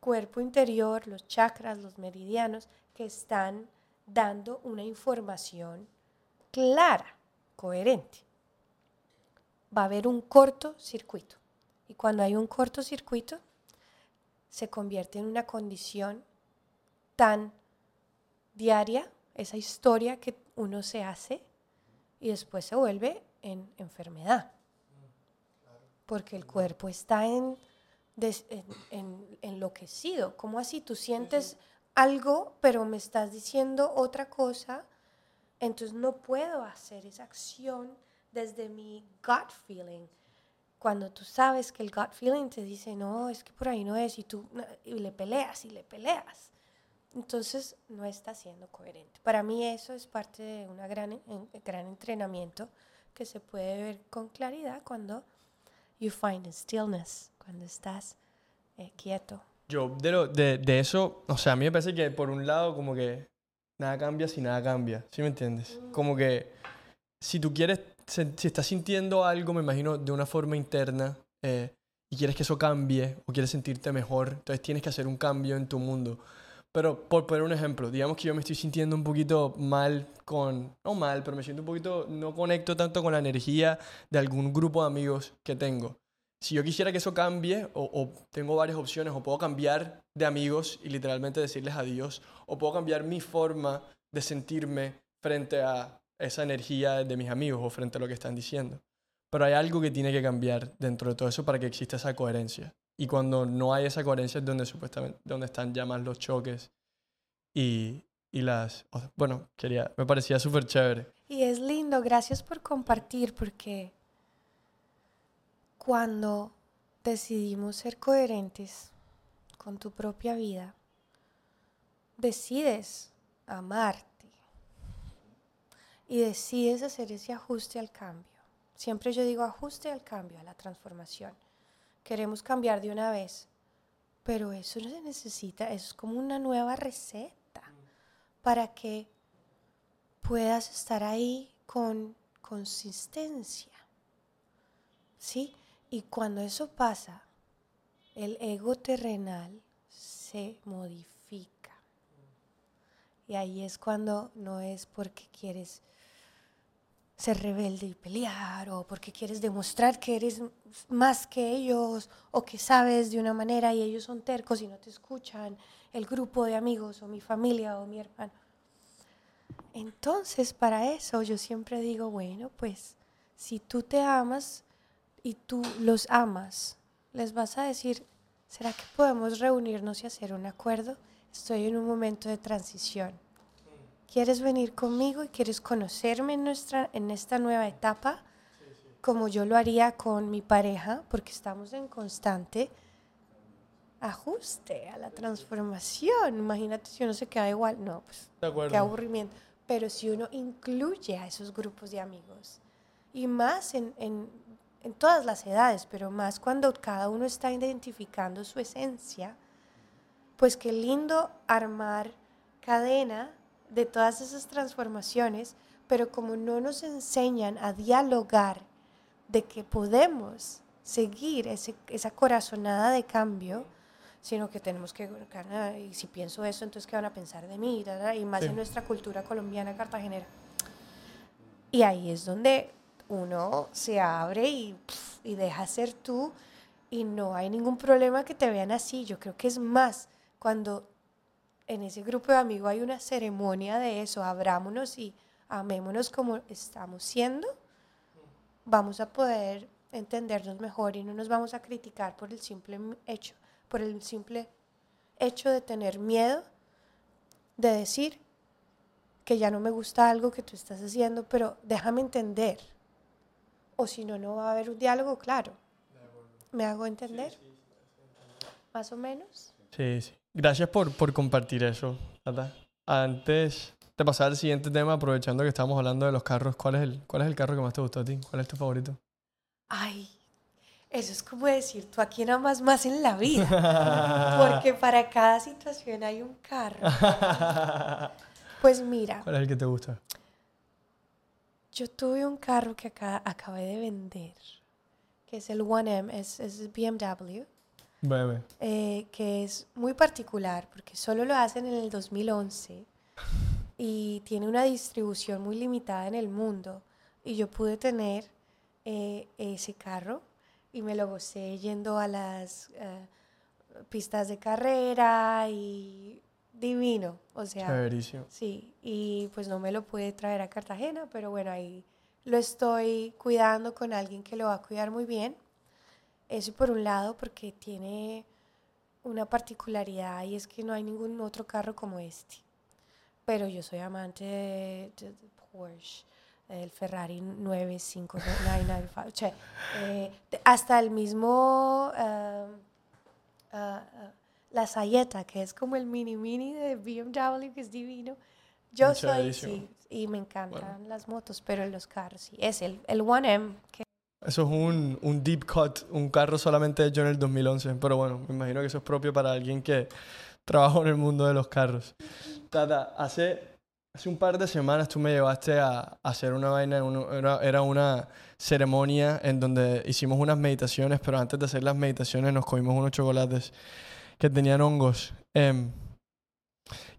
cuerpo interior, los chakras, los meridianos, que están dando una información clara, coherente. va a haber un cortocircuito. Y cuando hay un cortocircuito, se convierte en una condición tan diaria, esa historia que uno se hace, y después se vuelve en enfermedad. Porque el cuerpo está en, des- en- en- enloquecido. ¿Cómo así? Tú sientes algo, pero me estás diciendo otra cosa, entonces no puedo hacer esa acción desde mi gut feeling. Cuando tú sabes que el gut feeling te dice, no, es que por ahí no es, y tú y le peleas y le peleas. Entonces no está siendo coherente. Para mí eso es parte de un gran, gran entrenamiento que se puede ver con claridad cuando you find stillness, cuando estás eh, quieto. Yo, de, lo- de, de eso, o sea, a mí me parece que por un lado, como que nada cambia si nada cambia. ¿Sí me entiendes? Como que si tú quieres, si estás sintiendo algo, me imagino, de una forma interna eh, y quieres que eso cambie o quieres sentirte mejor, entonces tienes que hacer un cambio en tu mundo. Pero por poner un ejemplo, digamos que yo me estoy sintiendo un poquito mal con, no mal, pero me siento un poquito, no conecto tanto con la energía de algún grupo de amigos que tengo. Si yo quisiera que eso cambie, o tengo varias opciones, o puedo cambiar de amigos y literalmente decirles adiós, o puedo cambiar mi forma de sentirme frente a esa energía de mis amigos o frente a lo que están diciendo. Pero hay algo que tiene que cambiar dentro de todo eso para que exista esa coherencia. Y cuando no hay esa coherencia es donde supuestamente donde están ya más los choques y, y las... Bueno, quería, me parecía súper chévere. Y es lindo, gracias por compartir, porque cuando decidimos ser coherentes con tu propia vida, decides amarte y decides hacer ese ajuste al cambio. Siempre yo digo ajuste al cambio, a la transformación. Queremos cambiar de una vez, pero eso no se necesita, eso es como una nueva receta para que puedas estar ahí con consistencia. ¿Sí? Y cuando eso pasa, el ego terrenal se modifica. Y ahí es cuando no es porque quieres ser rebelde y pelear o porque quieres demostrar que eres más que ellos o que sabes de una manera y ellos son tercos y no te escuchan, el grupo de amigos o mi familia o mi hermano. Entonces, para eso yo siempre digo, bueno, pues si tú te amas y tú los amas, les vas a decir, ¿será que podemos reunirnos y hacer un acuerdo? Estoy en un momento de transición. ¿Quieres venir conmigo y quieres conocerme en, nuestra, en esta nueva etapa? Como yo lo haría con mi pareja, porque estamos en constante ajuste a la transformación. Imagínate si uno se queda igual. No, pues qué aburrimiento. Pero si uno incluye a esos grupos de amigos, y más en, en, en todas las edades, pero más cuando cada uno está identificando su esencia, pues qué lindo armar cadena de todas esas transformaciones, pero como no nos enseñan a dialogar de que podemos seguir ese- esa corazonada de cambio, sino que tenemos que, "Ah, y si pienso eso, entonces qué van a pensar de mí, y más Sí. en nuestra cultura colombiana cartagenera. Y ahí es donde uno se abre y, y deja ser tú y no hay ningún problema que te vean así. Yo creo que es más cuando en ese grupo de amigos hay una ceremonia de eso, abrámonos y amémonos como estamos siendo, vamos a poder entendernos mejor y no nos vamos a criticar por el simple hecho, por el simple hecho de tener miedo de decir que ya no me gusta algo que tú estás haciendo, pero déjame entender. O si no, no va a haber un diálogo claro. ¿Me hago entender? Más o menos. Sí, sí. Gracias por, por compartir eso. Antes de pasar al siguiente tema, aprovechando que estamos hablando de los carros, ¿cuál es el, cuál es el carro que más te gustó a ti? ¿Cuál es tu favorito? Ay, eso es como decir, tú a quién amas más en la vida. Porque para cada situación hay un carro. Pues mira, ¿Cuál es el que te gusta? yo tuve un carro que acá, acabé de vender, que es el 1M, es, es BMW, Bebe. eh, que es muy particular porque solo lo hacen en el 2011 y tiene una distribución muy limitada en el mundo. Y yo pude tener eh, ese carro y me lo gocé yendo a las eh, pistas de carrera y divino, o sea, Chéverísimo. sí, y pues no me lo pude traer a Cartagena, pero bueno, ahí lo estoy cuidando con alguien que lo va a cuidar muy bien. Eso por un lado, porque tiene una particularidad y es que no hay ningún otro carro como este. Pero yo soy amante de, de- de Porsche, el Ferrari 95995, o sea, eh, hasta el mismo ah, ah, la Sayeta, que es como el mini mini de BMW, que es divino. Yo soy, sí, y me encantan las motos, pero los carros, sí, es el, el 1M, que Eso es un, un deep cut, un carro solamente hecho en el 2011. Pero bueno, me imagino que eso es propio para alguien que trabajó en el mundo de los carros. Tata, hace, hace un par de semanas tú me llevaste a, a hacer una vaina, era, era una ceremonia en donde hicimos unas meditaciones, pero antes de hacer las meditaciones nos comimos unos chocolates que tenían hongos. Em,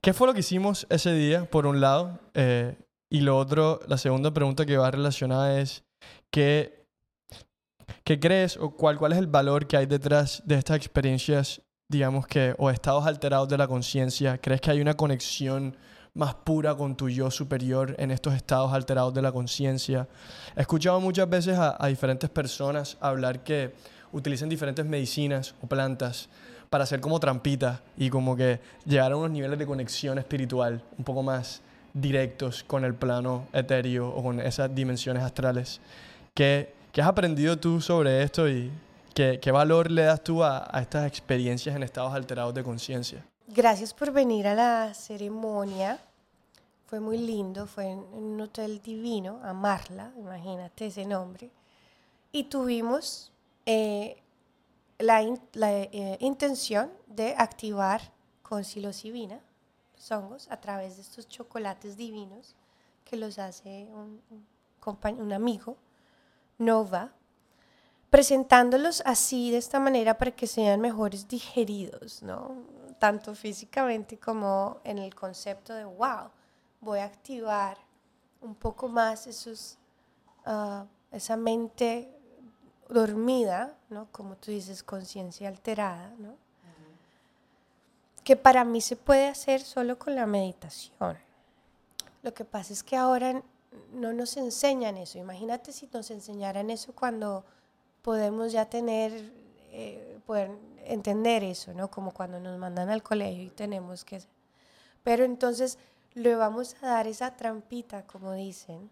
¿Qué fue lo que hicimos ese día, por un lado? Eh, y lo otro, la segunda pregunta que va relacionada es, ¿qué, ¿qué crees o cuál, cuál es el valor que hay detrás de estas experiencias, digamos que, o estados alterados de la conciencia? ¿Crees que hay una conexión más pura con tu yo superior en estos estados alterados de la conciencia? He escuchado muchas veces a, diferentes personas hablar que utilizan diferentes medicinas o plantas para hacer como trampitas y como que llegar a unos niveles de conexión espiritual un poco más directos con el plano etéreo o con esas dimensiones astrales. ¿Qué, qué has aprendido tú sobre esto y qué, valor le das tú a, estas experiencias en estados alterados de conciencia? Gracias por venir a la ceremonia. Fue muy lindo, fue en un hotel divino, Amarla, imagínate ese nombre. Y tuvimos eh, la, eh, intención de activar con psilocibina, los hongos, a través de estos chocolates divinos que los hace un, un un amigo, Nova, presentándolos así de esta manera para que sean mejores digeridos, ¿no? Tanto físicamente como en el concepto de, wow, voy a activar un poco más esos, ah, esa mente dormida, ¿no? Como tú dices, conciencia alterada, ¿no? Que para mí se puede hacer solo con la meditación. Lo que pasa es que ahora no nos enseñan eso. Imagínate si nos enseñaran eso cuando podemos ya tener, eh, poder entender eso, ¿no? Como cuando nos mandan al colegio y tenemos que... Pero entonces le vamos a dar esa trampita, como dicen,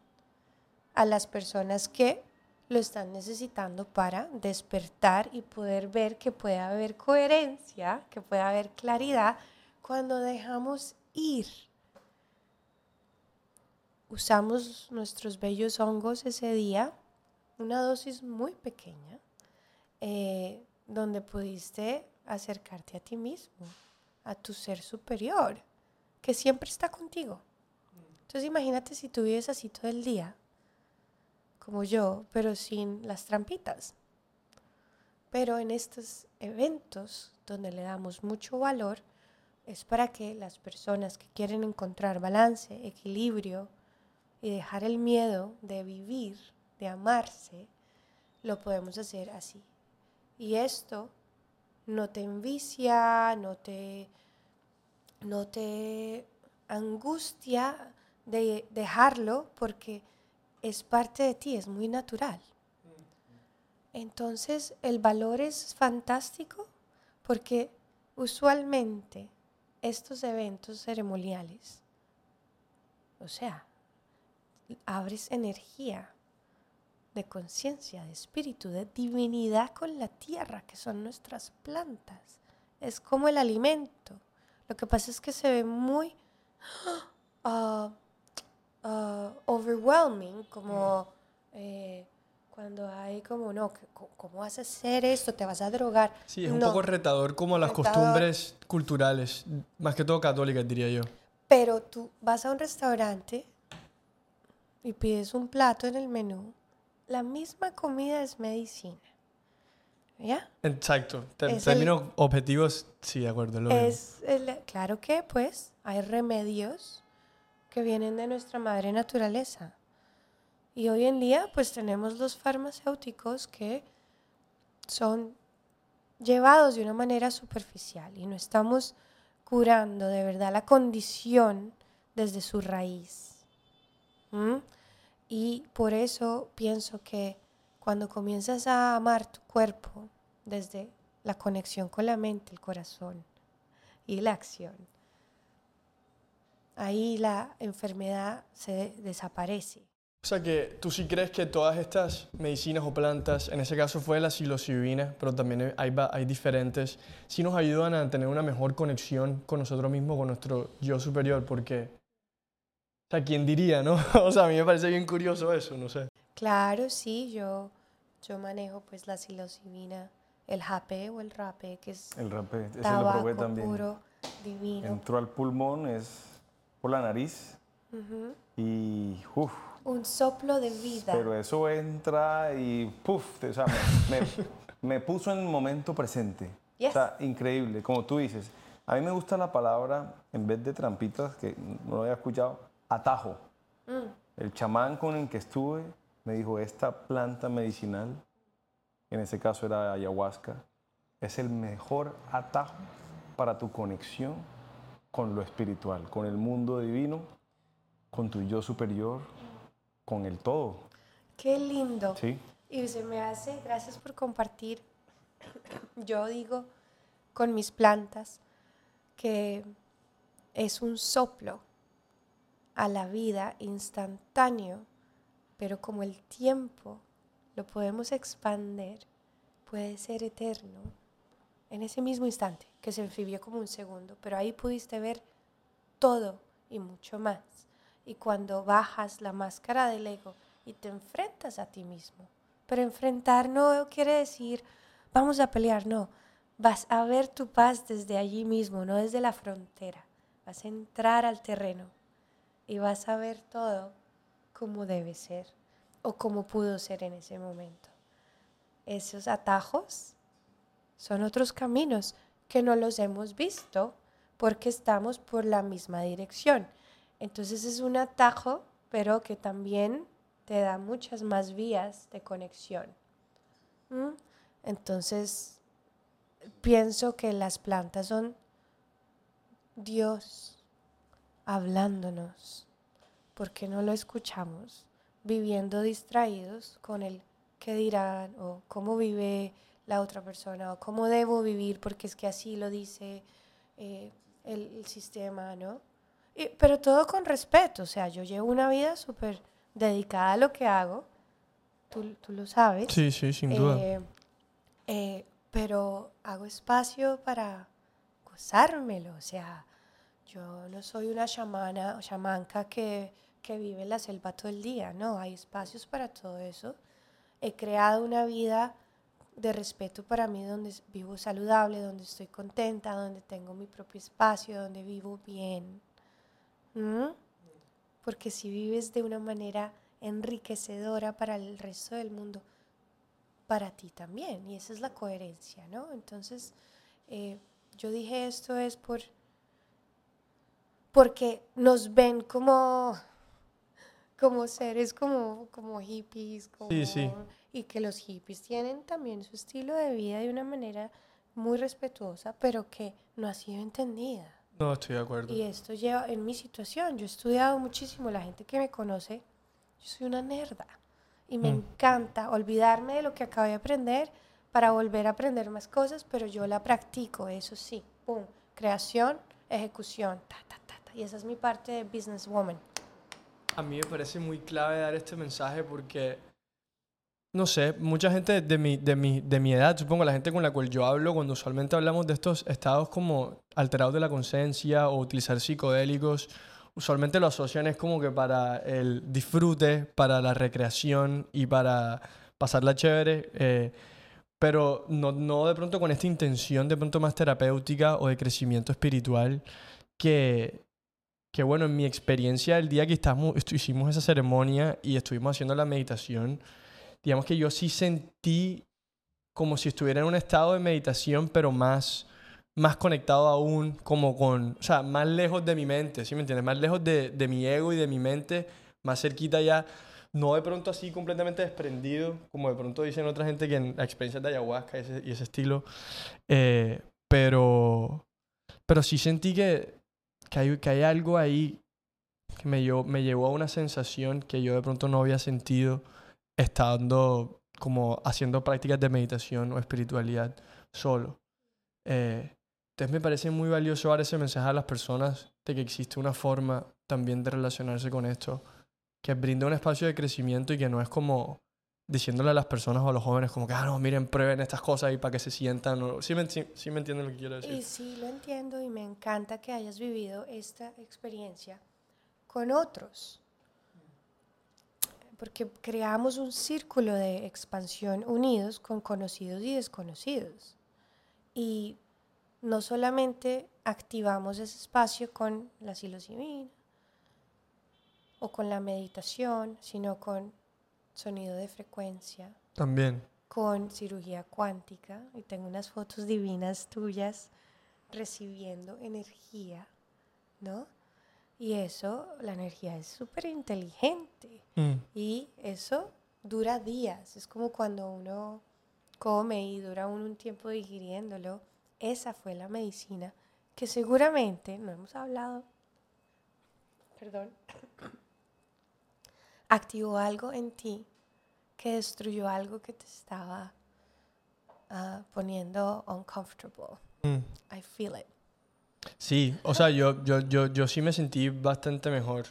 a las personas que lo están necesitando para despertar y poder ver que puede haber coherencia, que puede haber claridad cuando dejamos ir. Usamos nuestros bellos hongos ese día, una dosis muy pequeña, eh, donde pudiste acercarte a ti mismo, a tu ser superior, que siempre está contigo. Entonces imagínate si tú vives así todo el día, como yo, pero sin las trampitas. Pero en estos eventos donde le damos mucho valor, es para que las personas que quieren encontrar balance, equilibrio y dejar el miedo de vivir, de amarse, lo podemos hacer así. Y esto no te envicia, no te, no te angustia de dejarlo porque es parte de ti, es muy natural. Entonces el valor es fantástico porque usualmente estos eventos ceremoniales, o sea, abres energía de conciencia, de espíritu, de divinidad con la tierra, que son nuestras plantas. Es como el alimento. Lo que pasa es que se ve muy ah, ah, overwhelming, como eh, cuando hay como, no, ¿cómo vas a hacer esto? ¿Te vas a drogar? Sí, es un No. poco retador como las Retador. costumbres culturales, más que todo católicas, diría yo. Pero tú vas a un restaurante y pides un plato en el menú, la misma comida es medicina. ¿Ya? Exacto. El- términos objetivos, sí, de acuerdo. lo. Es el- claro que pues hay remedios que vienen de nuestra madre naturaleza. Y hoy en día pues tenemos los farmacéuticos que son llevados de una manera superficial y no estamos curando de verdad la condición desde su raíz. ¿Mm? Y por eso pienso que cuando comienzas a amar tu cuerpo desde la conexión con la mente, el corazón y la acción, ahí la enfermedad se desaparece. O sea que tú sí crees que todas estas medicinas o plantas, en ese caso fue la psilocibina, pero también hay, hay diferentes, sí nos ayudan a tener una mejor conexión con nosotros mismos, con nuestro yo superior, porque, o sea, ¿quién diría, no? O sea, a mí me parece bien curioso eso, no sé. Claro, sí, yo, yo manejo pues la psilocibina, el japé o el rapé, que es El rapé, ese lo probé también. puro, divino. Entró al pulmón, es por la nariz y uff, Un soplo de vida. pero eso entra y puff, o sea, me, me- me puso en el momento presente. Yes. O sea, increíble, como tú dices. A mí me gusta la palabra, en vez de trampitas, que no lo había escuchado, atajo. Mm, El chamán con el que estuve me dijo, esta planta medicinal, en ese caso era ayahuasca, es el mejor atajo para tu conexión con lo espiritual, con el mundo divino, con tu yo superior, con el todo. Qué lindo. ¿Sí? Y se me hace, gracias por compartir. Yo digo con mis plantas que es un soplo a la vida instantáneo, pero como el tiempo lo podemos expander, puede ser eterno en ese mismo instante, que se vivió como un segundo, pero ahí pudiste ver todo y mucho más. Y cuando bajas la máscara del ego y te enfrentas a ti mismo, pero enfrentar no quiere decir vamos a pelear, no. Vas a ver tu paz desde allí mismo, no desde la frontera. Vas a entrar al terreno y vas a ver todo como debe ser o como pudo ser en ese momento. Esos atajos son otros caminos que no los hemos visto porque estamos por la misma dirección. Entonces es un atajo, pero que también te da muchas más vías de conexión. Entonces pienso que las plantas son Dios hablándonos. porque no lo escuchamos? Viviendo distraídos con el qué dirán o cómo vive la otra persona o cómo debo vivir porque es que así lo dice eh, el, el sistema, ¿no? Y- pero todo con respeto, o sea, yo llevo una vida súper dedicada a lo que hago, tú, tú lo sabes. Sí, sí, sin duda. Eh, eh, pero hago espacio para gozármelo, o sea, yo no soy una chamana o chamanca que, que vive en la selva todo el día, no, hay espacios para todo eso. He creado una vida de respeto para mí donde vivo saludable, donde estoy contenta, donde tengo mi propio espacio, donde vivo bien. ¿Mm? Porque si vives de una manera enriquecedora para el resto del mundo, para ti también. Y esa es la coherencia, ¿no? Entonces, eh, yo dije esto es por porque nos ven como como seres como como hippies como, Sí, sí. y que los hippies tienen también su estilo de vida de una manera muy respetuosa pero que no ha sido entendida No, estoy de acuerdo. y esto lleva en mi situación. Yo he estudiado muchísimo. La gente que me conoce, yo soy una nerda. Y me Mm. encanta olvidarme de lo que acabo de aprender para volver a aprender más cosas, pero yo la practico, eso sí. Pum. Creación, ejecución. Ta, ta, ta, Y esa es mi parte de businesswoman. A mí me parece muy clave dar este mensaje porque, no sé, mucha gente de mi, de mi, de mi edad, supongo la gente con la cual yo hablo, cuando usualmente hablamos de estos estados como alterados de la conciencia o utilizar psicodélicos, usualmente lo asocian es como que para el disfrute, para la recreación y para pasarla chévere. eh, pero no, no de pronto con esta intención de pronto más terapéutica o de crecimiento espiritual que, que bueno, en mi experiencia el día que estamos, hicimos esa ceremonia y estuvimos haciendo la meditación, digamos que yo sí sentí como si estuviera en un estado de meditación, pero más, más conectado aún, como con, o sea, más lejos de mi mente, ¿sí me entiendes? Más lejos de, de mi ego y de mi mente, más cerquita ya. No de pronto así completamente desprendido, como de pronto dicen otra gente que en la experiencia de ayahuasca y ese, y ese estilo. Eh, pero, pero sí sentí que, que, hay, que hay algo ahí que me llevó, me llevó a una sensación que yo de pronto no había sentido estando como haciendo prácticas de meditación o espiritualidad solo. Eh, entonces me parece muy valioso dar ese mensaje a las personas de que existe una forma también de relacionarse con esto, que brinda un espacio de crecimiento y que no es como diciéndole a las personas o a los jóvenes como que, ah, no, miren, prueben estas cosas y para que se sientan. ¿Sí, me, sí me entienden lo que quiero decir? Y sí, lo entiendo y me encanta que hayas vivido esta experiencia con otros. Porque creamos un círculo de expansión unidos con conocidos y desconocidos. Y no solamente activamos ese espacio con la psilocibina o con la meditación, sino con sonido de frecuencia. También. Con cirugía cuántica. Y tengo unas fotos divinas tuyas recibiendo energía, ¿no? Y eso, la energía es súper inteligente. Mm. Y eso dura días. Es como cuando uno come y dura un tiempo digiriéndolo. Esa fue la medicina que seguramente, no hemos hablado, perdón, activó algo en ti que destruyó algo que te estaba uh, poniendo uncomfortable. Mm. I feel it. Sí, o sea, yo, yo, yo, yo sí me sentí bastante mejor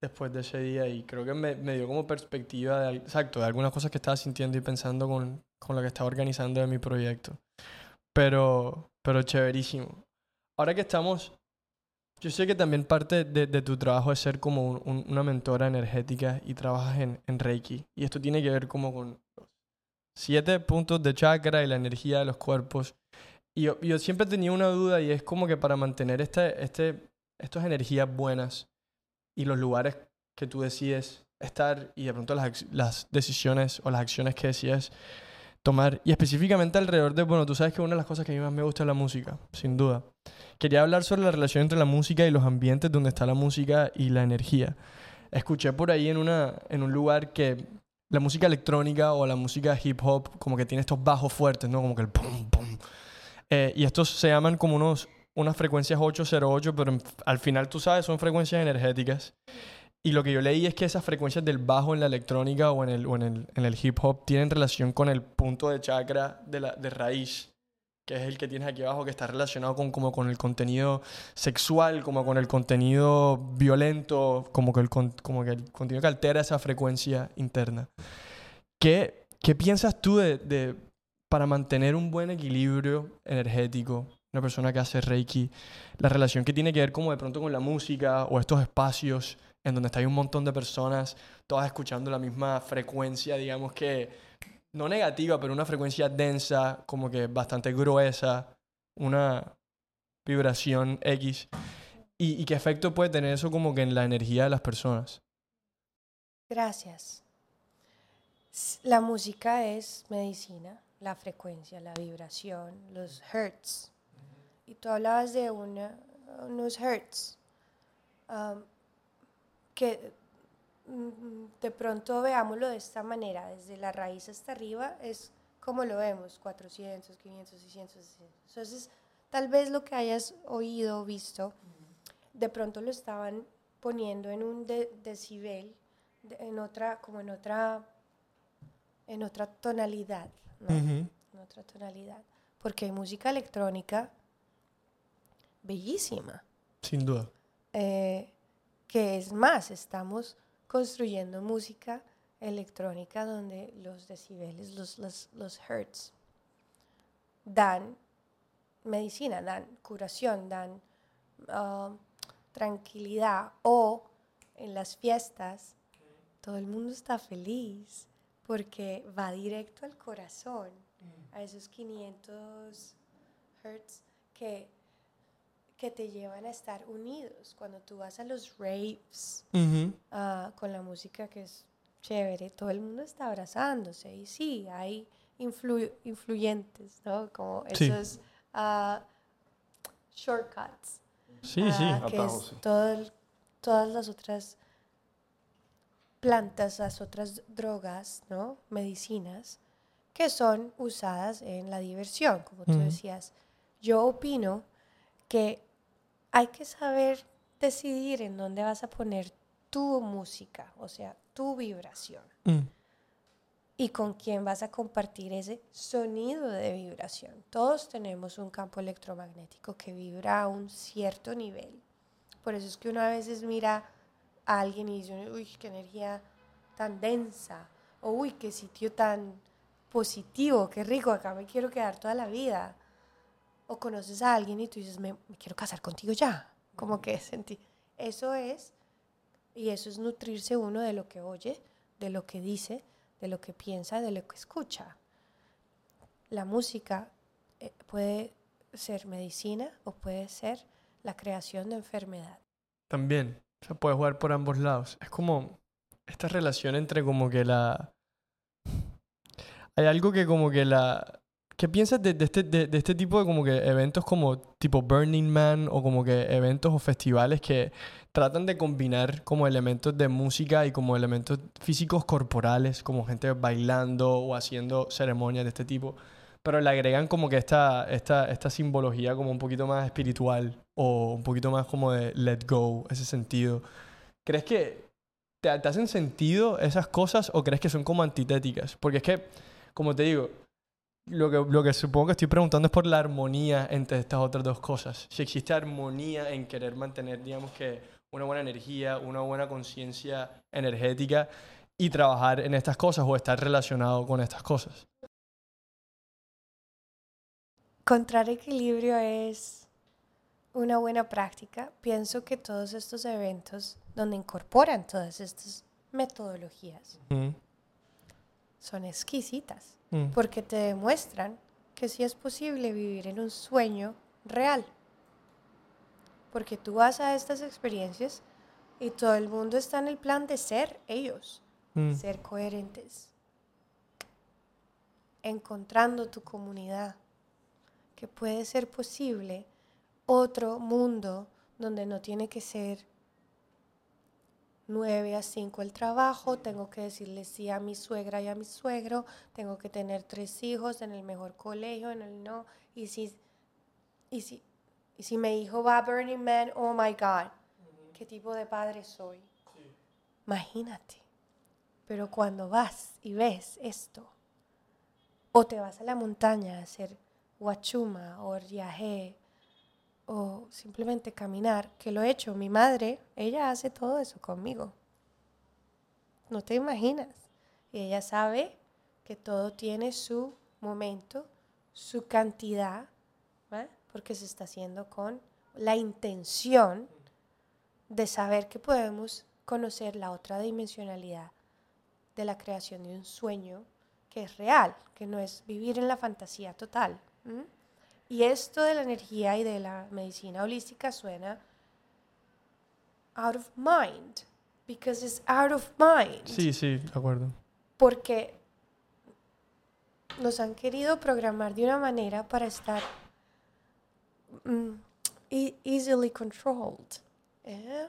después de ese día y creo que me, me dio como perspectiva de, exacto, de algunas cosas que estaba sintiendo y pensando con, con lo que estaba organizando de mi proyecto. Pero, pero chéverísimo. Ahora que estamos, yo sé que también parte de, de tu trabajo es ser como un- un- una mentora energética y trabajas en, en Reiki. Y esto tiene que ver como con los siete puntos de chakra y la energía de los cuerpos. Y yo, yo siempre tenía una duda y es como que para mantener este, este, estas energías buenas y los lugares que tú decides estar y de pronto las, las decisiones o las acciones que decides tomar. Y específicamente alrededor de, bueno, tú sabes que una de las cosas que a mí más me gusta es la música, sin duda. Quería hablar sobre la relación entre la música y los ambientes donde está la música y la energía. Escuché por ahí en, una, en un lugar que la música electrónica o la música hip hop como que tiene estos bajos fuertes, ¿no? Como que el pum, pum. Eh, y estos se llaman como unos, unas frecuencias 808, pero al final tú sabes, son frecuencias energéticas. Y lo que yo leí es que esas frecuencias del bajo en la electrónica o en el, o en el, en el hip hop tienen relación con el punto de chakra de, la, de raíz, que es el que tienes aquí abajo, que está relacionado con, como con el contenido sexual, como con el contenido violento, como, que el, como que el contenido que altera esa frecuencia interna. ¿Qué, qué piensas tú de, de- para mantener un buen equilibrio energético, una persona que hace Reiki, la relación que tiene que ver como de pronto con la música o estos espacios en donde está hay un montón de personas, todas escuchando la misma frecuencia, digamos que no negativa, pero una frecuencia densa, como que bastante gruesa, una vibración X. ¿Y, y qué efecto puede tener eso como que en la energía de las personas? Gracias. La música es medicina, la frecuencia, la vibración, los hertz. Y tú hablabas de una- unos hertz um, que mm, de pronto veámoslo de esta manera, desde la raíz hasta arriba es como lo vemos, 400, 500, 600, 600. Entonces, tal vez lo que hayas oído o visto, de pronto lo estaban poniendo en un de- decibel de- en otra, como en otra, en otra tonalidad, ¿no? En otra tonalidad. Porque hay música electrónica bellísima. Sin duda. eh, que es más, estamos construyendo música electrónica donde los decibeles, los, los, los hertz, dan medicina, dan curación, dan ah, tranquilidad. O en las fiestas, todo el mundo está feliz porque va directo al corazón, a esos 500 hertz que, que te llevan a estar unidos. Cuando tú vas a los raves, ah, con la música que es chévere, todo el mundo está abrazándose. Y sí, hay influ- influyentes, ¿no? Como Sí. esos ah, shortcuts. Sí, sí. ah, que es sí. todo el- todas las otras plantas, las otras drogas, ¿no? Medicinas, que son usadas en la diversión, como tú decías. Yo opino que hay que saber decidir en dónde vas a poner tu música, o sea, tu vibración, Mm. y con quién vas a compartir ese sonido de vibración. Todos tenemos un campo electromagnético que vibra a un cierto nivel. Por eso es que uno a veces mira a alguien y dice, uy, qué energía tan densa, o uy, qué sitio tan positivo, qué rico, acá me quiero quedar toda la vida. O conoces a alguien y tú dices, me, me quiero casar contigo ya. Como que sentí. Eso es, y eso es nutrirse uno de lo que oye, de lo que dice, de lo que piensa, de lo que escucha. La música eh, puede ser medicina o puede ser la creación de enfermedad. También, o sea, puede jugar por ambos lados. Es como esta relación entre como que la... Hay algo que como que la... ¿Qué piensas de, de este, de, de este tipo de como que eventos como tipo Burning Man o como que eventos o festivales que tratan de combinar como elementos de música y como elementos físicos corporales, como gente bailando o haciendo ceremonias de este tipo, pero le agregan como que esta, esta, esta simbología como un poquito más espiritual o un poquito más como de let go, ese sentido. ¿Crees que te, te hacen sentido esas cosas o crees que son como antitéticas? Porque es que, como te digo, lo que, lo que supongo que estoy preguntando es por la armonía entre estas otras dos cosas. Si existe armonía en querer mantener, digamos que, una buena energía, una buena conciencia energética y trabajar en estas cosas o estar relacionado con estas cosas. Encontrar equilibrio es una buena práctica. Pienso que todos estos eventos donde incorporan todas estas metodologías Mm, son exquisitas mm, porque te demuestran que sí es posible vivir en un sueño real. Porque tú vas a estas experiencias y todo el mundo está en el plan de ser ellos, mm, ser coherentes, encontrando tu comunidad, que puede ser posible otro mundo donde no tiene que ser 9 a 5 el trabajo, tengo que decirle sí a mi suegra y a mi suegro, tengo que tener tres hijos en el mejor colegio, en el no, y si, y si, y si mi hijo va a Burning Man, oh my God, ¿qué tipo de padre soy? Imagínate. Pero cuando vas y ves esto, o te vas a la montaña a hacer guachuma o viaje o simplemente caminar, que lo he hecho, mi madre, ella hace todo eso conmigo. No te imaginas. Y ella sabe que todo tiene su momento, su cantidad, porque se está haciendo con la intención de saber que podemos conocer la otra dimensionalidad de la creación de un sueño que es real, que no es vivir en la fantasía total. Y esto de la energía y de la medicina holística suena out of mind, because it's out of mind. Sí, sí, de acuerdo. Porque nos han querido programar de una manera para estar mm, e- easily controlled, ¿eh?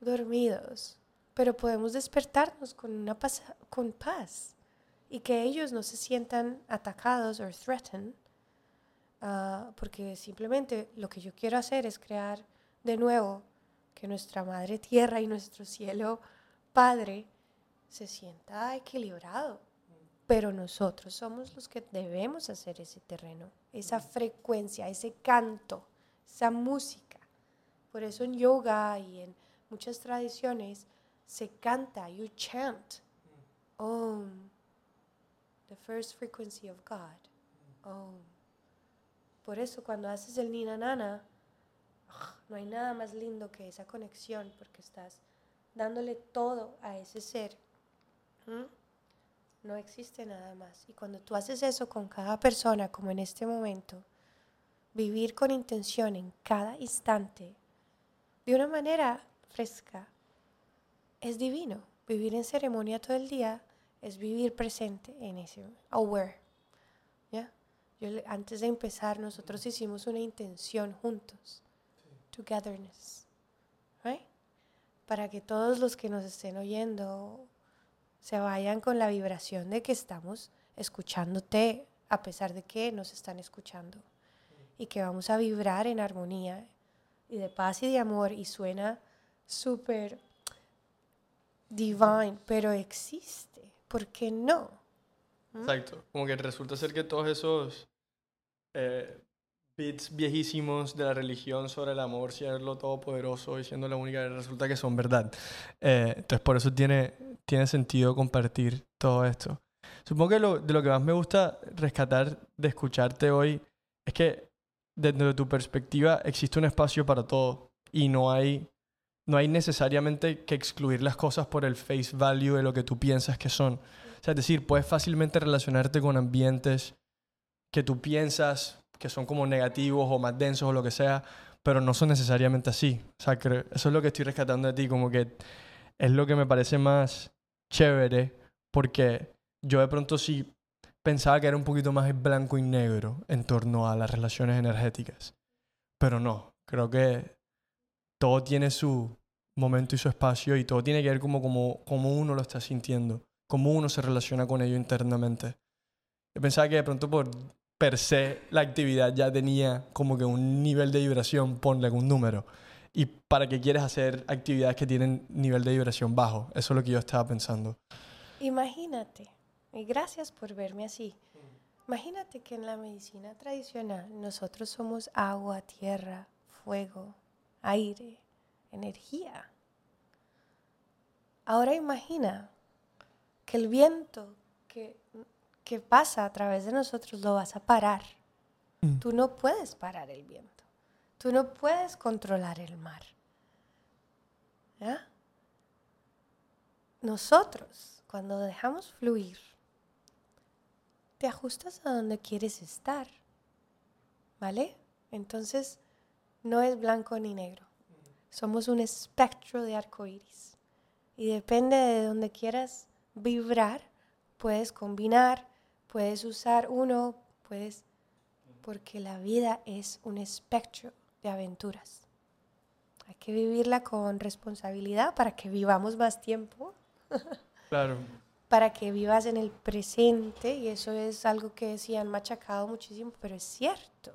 dormidos. Pero podemos despertarnos con, una con paz y que ellos no se sientan atacados o threatened, ah, porque simplemente lo que yo quiero hacer es crear de nuevo que nuestra madre tierra y nuestro cielo padre se sienta equilibrado. Pero nosotros somos los que debemos hacer ese terreno, esa frecuencia, ese canto, esa música. Por eso en yoga y en muchas tradiciones se canta, you chant, Om, the first frequency of God, Om. Por eso cuando haces el Nina Nana, no hay nada más lindo que esa conexión porque estás dándole todo a ese ser. No existe nada más. Y cuando tú haces eso con cada persona, como en este momento, vivir con intención en cada instante, de una manera fresca, es divino. Vivir en ceremonia todo el día es vivir presente en ese, aware. Antes de empezar, nosotros hicimos una intención juntos. Togetherness. Right? para que todos los que nos estén oyendo se vayan con la vibración de que estamos escuchándote a pesar de que nos están escuchando y que vamos a vibrar en armonía y de paz y de amor y suena súper divine, pero existe. ¿Por qué no? Exacto. Como que resulta ser que todos esos eh, bits viejísimos de la religión sobre el amor, siendo todopoderoso y siendo la única, resulta que son verdad. Eh, entonces, por eso tiene, tiene sentido compartir todo esto. Supongo que lo, de lo que más me gusta rescatar de escucharte hoy es que desde tu perspectiva existe un espacio para todo y no hay, no hay necesariamente que excluir las cosas por el face value de lo que tú piensas que son. O sea, es decir, puedes fácilmente relacionarte con ambientes que tú piensas que son como negativos o más densos o lo que sea, pero no son necesariamente así. O sea, eso es lo que estoy rescatando de ti, como que es lo que me parece más chévere, porque yo de pronto sí pensaba que era un poquito más blanco y negro en torno a las relaciones energéticas. Pero no, creo que todo tiene su momento y su espacio y todo tiene que ver como, como, como uno lo está sintiendo, cómo uno se relaciona con ello internamente. Yo pensaba que de pronto por per se la actividad ya tenía como que un nivel de vibración, ponle algún número. ¿Y para qué quieres hacer actividades que tienen nivel de vibración bajo? Eso es lo que yo estaba pensando. Imagínate, y gracias por verme así. Imagínate que en la medicina tradicional nosotros somos agua, tierra, fuego, aire, energía. Ahora imagina que el viento que, que pasa a través de nosotros lo vas a parar. Mm. Tú no puedes parar el viento. Tú no puedes controlar el mar. ¿Ya? Nosotros, cuando dejamos fluir, te ajustas a donde quieres estar. ¿Vale? Entonces, no es blanco ni negro. Somos un espectro de arco iris. Y depende de donde quieras vibrar, puedes combinar, puedes usar uno, puedes. Porque la vida es un espectro de aventuras. Hay que vivirla con responsabilidad para que vivamos más tiempo. Claro para que vivas en el presente y eso es algo que sí han machacado muchísimo, pero es cierto.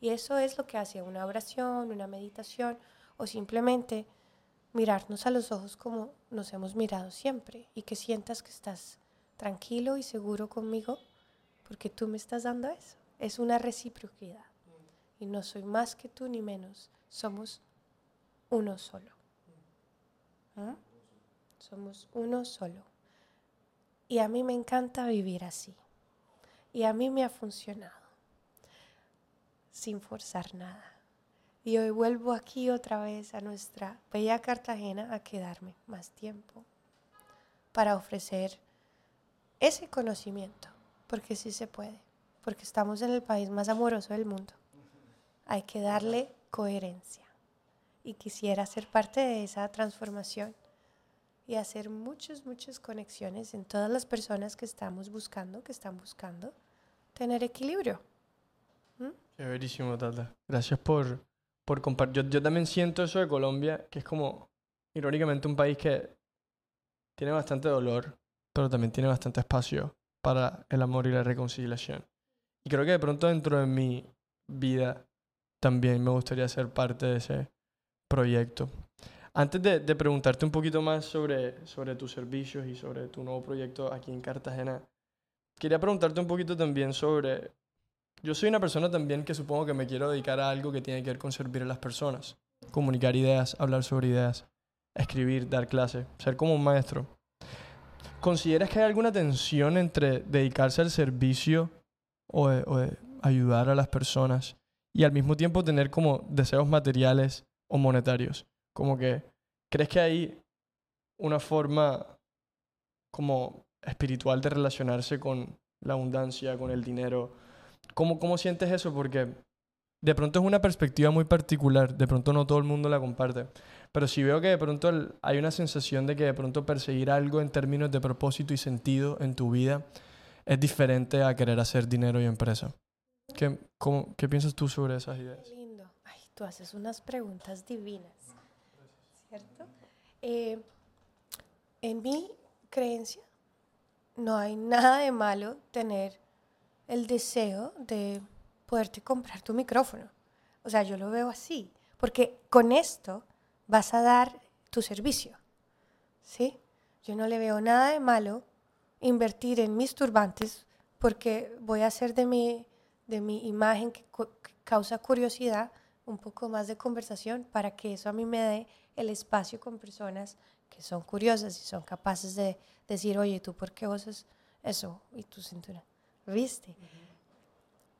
Y eso es lo que hace una oración, una meditación o simplemente mirarnos a los ojos como nos hemos mirado siempre y que sientas que estás tranquilo y seguro conmigo porque tú me estás dando eso. Es una reciprocidad. Y no soy más que tú ni menos. Somos uno solo. ¿Ah? Somos uno solo. Y a mí me encanta vivir así. Y a mí me ha funcionado. Sin forzar nada. Y hoy vuelvo aquí otra vez a nuestra bella Cartagena a quedarme más tiempo para ofrecer ese conocimiento, porque sí se puede, porque estamos en el país más amoroso del mundo. Hay que darle coherencia. Y quisiera ser parte de esa transformación y hacer muchas, muchas conexiones en todas las personas que estamos buscando, que están buscando tener equilibrio. ¿Mm? verísimo, Tata. Gracias por, por compartir. Yo, yo también siento eso de Colombia, que es como, irónicamente, un país que tiene bastante dolor, pero también tiene bastante espacio para el amor y la reconciliación. Y creo que de pronto dentro de mi vida también me gustaría ser parte de ese proyecto. Antes de, de, preguntarte un poquito más sobre, sobre tus servicios y sobre tu nuevo proyecto aquí en Cartagena, quería preguntarte un poquito también sobre... Yo soy una persona también que supongo que me quiero dedicar a algo que tiene que ver con servir a las personas, comunicar ideas, hablar sobre ideas, escribir, dar clase, ser como un maestro. ¿Consideras que hay alguna tensión entre dedicarse al servicio o o de ayudar a las personas y al mismo tiempo tener como deseos materiales o monetarios? Como que, ¿crees que hay una forma como espiritual de relacionarse con la abundancia, con el dinero? ¿Cómo, cómo sientes eso? Porque de pronto es una perspectiva muy particular, de pronto no todo el mundo la comparte. Pero si veo que de pronto hay una sensación de que de pronto perseguir algo en términos de propósito y sentido en tu vida es diferente a querer hacer dinero y empresa. ¿Qué, cómo, ¿qué piensas tú sobre esas ideas? Lindo. Ay, tú haces unas preguntas divinas. ¿cierto? Eh, en mi creencia, no hay nada de malo tener el deseo de poderte comprar tu micrófono. O sea, yo lo veo así, porque con esto vas a dar tu servicio. ¿Sí? Yo no le veo nada de malo invertir en mis turbantes porque voy a hacer de mi, de mi imagen que, que causa curiosidad un poco más de conversación para que eso a mí me dé el espacio con personas que son curiosas y son capaces de decir, oye, ¿tú por qué usas eso? Y tu cintura, ¿viste?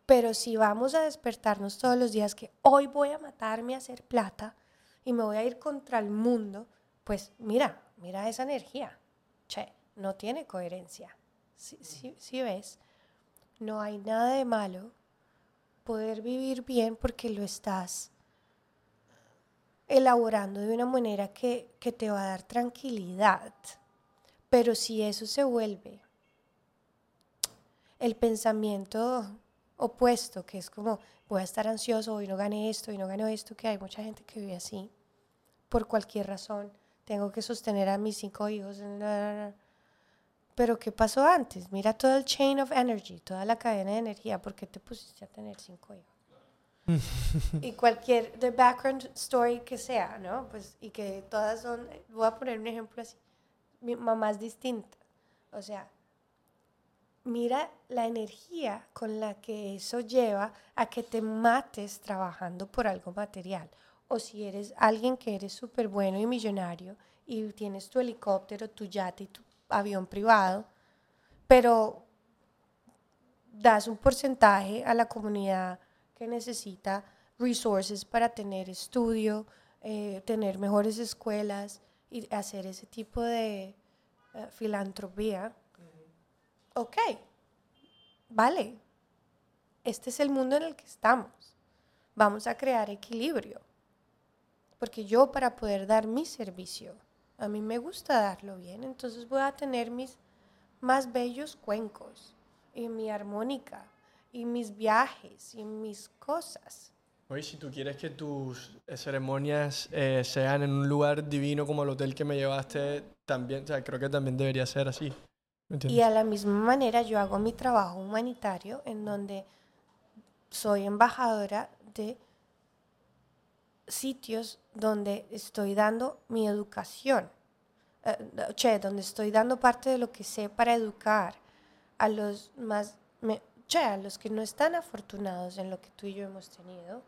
Pero si vamos a despertarnos todos los días que hoy voy a matarme a hacer plata y me voy a ir contra el mundo, pues mira, mira esa energía. Che, no tiene coherencia. Si, ves, no hay nada de malo poder vivir bien porque lo estás elaborando de una manera que, que te va a dar tranquilidad. Pero si eso se vuelve el pensamiento opuesto, que es como voy a estar ansioso y no gane esto y no gano esto, que hay mucha gente que vive así, por cualquier razón, tengo que sostener a mis cinco hijos. Pero ¿qué pasó antes? Mira todo el chain of energy, toda la cadena de energía, ¿por qué te pusiste a tener cinco hijos? y cualquier the background story que sea, ¿no? Pues y que todas son, voy a poner un ejemplo así, mi mamá es distinta, o sea, mira la energía con la que eso lleva a que te mates trabajando por algo material. O si eres alguien que eres súper bueno y millonario y tienes tu helicóptero, tu yate y tu avión privado, pero das un porcentaje a la comunidad que necesita resources para tener estudio, eh, tener mejores escuelas y hacer ese tipo de eh, filantropía ok, vale, este es el mundo en el que estamos. Vamos a crear equilibrio. Porque yo para poder dar mi servicio, a mí me gusta darlo bien, entonces voy a tener mis más bellos cuencos y mi armónica y mis viajes y mis cosas. Oye, si tú quieres que tus ceremonias eh, sean en un lugar divino como el hotel que me llevaste, también, o sea, creo que también debería ser así. Y a la misma manera yo hago mi trabajo humanitario en donde soy embajadora de sitios donde estoy dando mi educación, eh, donde estoy dando parte de lo que sé para educar a los más, che, a los que no están afortunados en lo que tú y yo hemos tenido.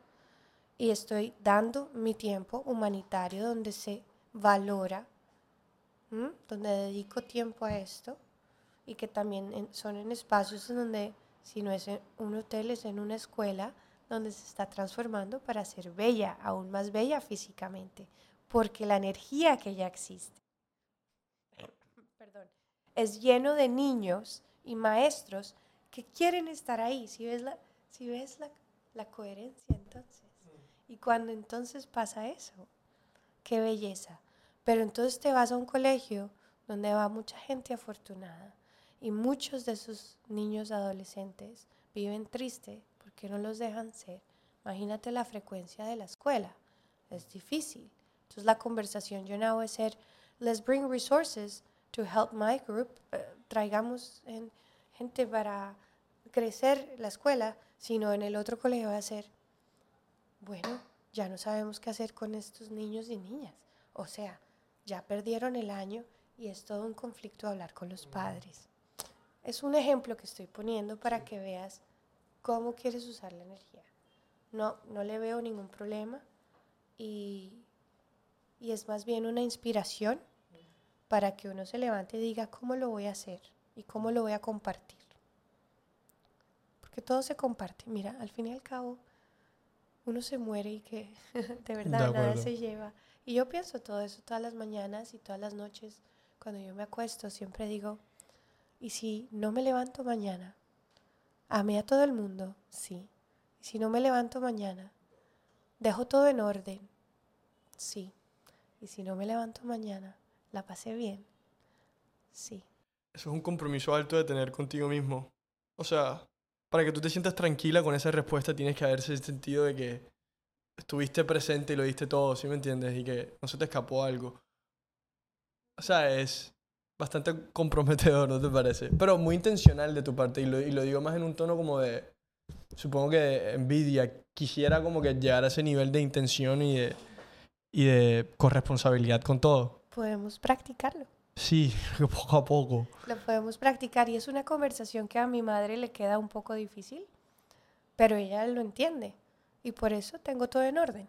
Y estoy dando mi tiempo humanitario donde se valora, donde dedico tiempo a esto y que también son en espacios en donde, si no es en un hotel, es en una escuela donde se está transformando para ser bella, aún más bella físicamente, porque la energía que ya existe perdón, es lleno de niños y maestros que quieren estar ahí. Si ves la, si ves la, la coherencia entonces. Y cuando entonces pasa eso, qué belleza. Pero entonces te vas a un colegio donde va mucha gente afortunada, y muchos de esos niños adolescentes viven triste porque no los dejan ser. Imagínate la frecuencia de la escuela. Es difícil. Entonces la conversación yo no voy a ser, let's bring resources to help my group. Eh, traigamos gente para crecer la escuela, sino en el otro colegio va a ser, bueno, ya no sabemos qué hacer con estos niños y niñas. O sea, ya perdieron el año y es todo un conflicto hablar con los padres. Es un ejemplo que estoy poniendo para que veas cómo quieres usar la energía. No, no le veo ningún problema y, y es más bien una inspiración para que uno se levante y diga cómo lo voy a hacer y cómo lo voy a compartir. Porque todo se comparte. Mira, al fin y al cabo, uno se muere y que de verdad nada se lleva. Y yo pienso todo eso todas las mañanas y todas las noches. Cuando yo me acuesto, siempre digo, ¿Y si no me levanto mañana? ¿Amé a todo el mundo? Sí. ¿Y si no me levanto mañana? ¿Dejo todo en orden? Sí. ¿Y si no me levanto mañana? ¿La pasé bien? Sí. Eso es un compromiso alto de tener contigo mismo. O sea, para que tú te sientas tranquila con esa respuesta tienes que haberse sentido de que estuviste presente y lo diste todo, ¿sí me entiendes? Y que no se te escapó algo. O sea, es bastante comprometedor, ¿no te parece? Pero muy intencional de tu parte y lo, y lo digo más en un tono como de, supongo que de envidia. Quisiera como que llegar a ese nivel de intención y de, y de corresponsabilidad con todo. Podemos practicarlo. Sí, poco a poco. Lo podemos practicar y es una conversación que a mi madre le queda un poco difícil, pero ella lo entiende y por eso tengo todo en orden.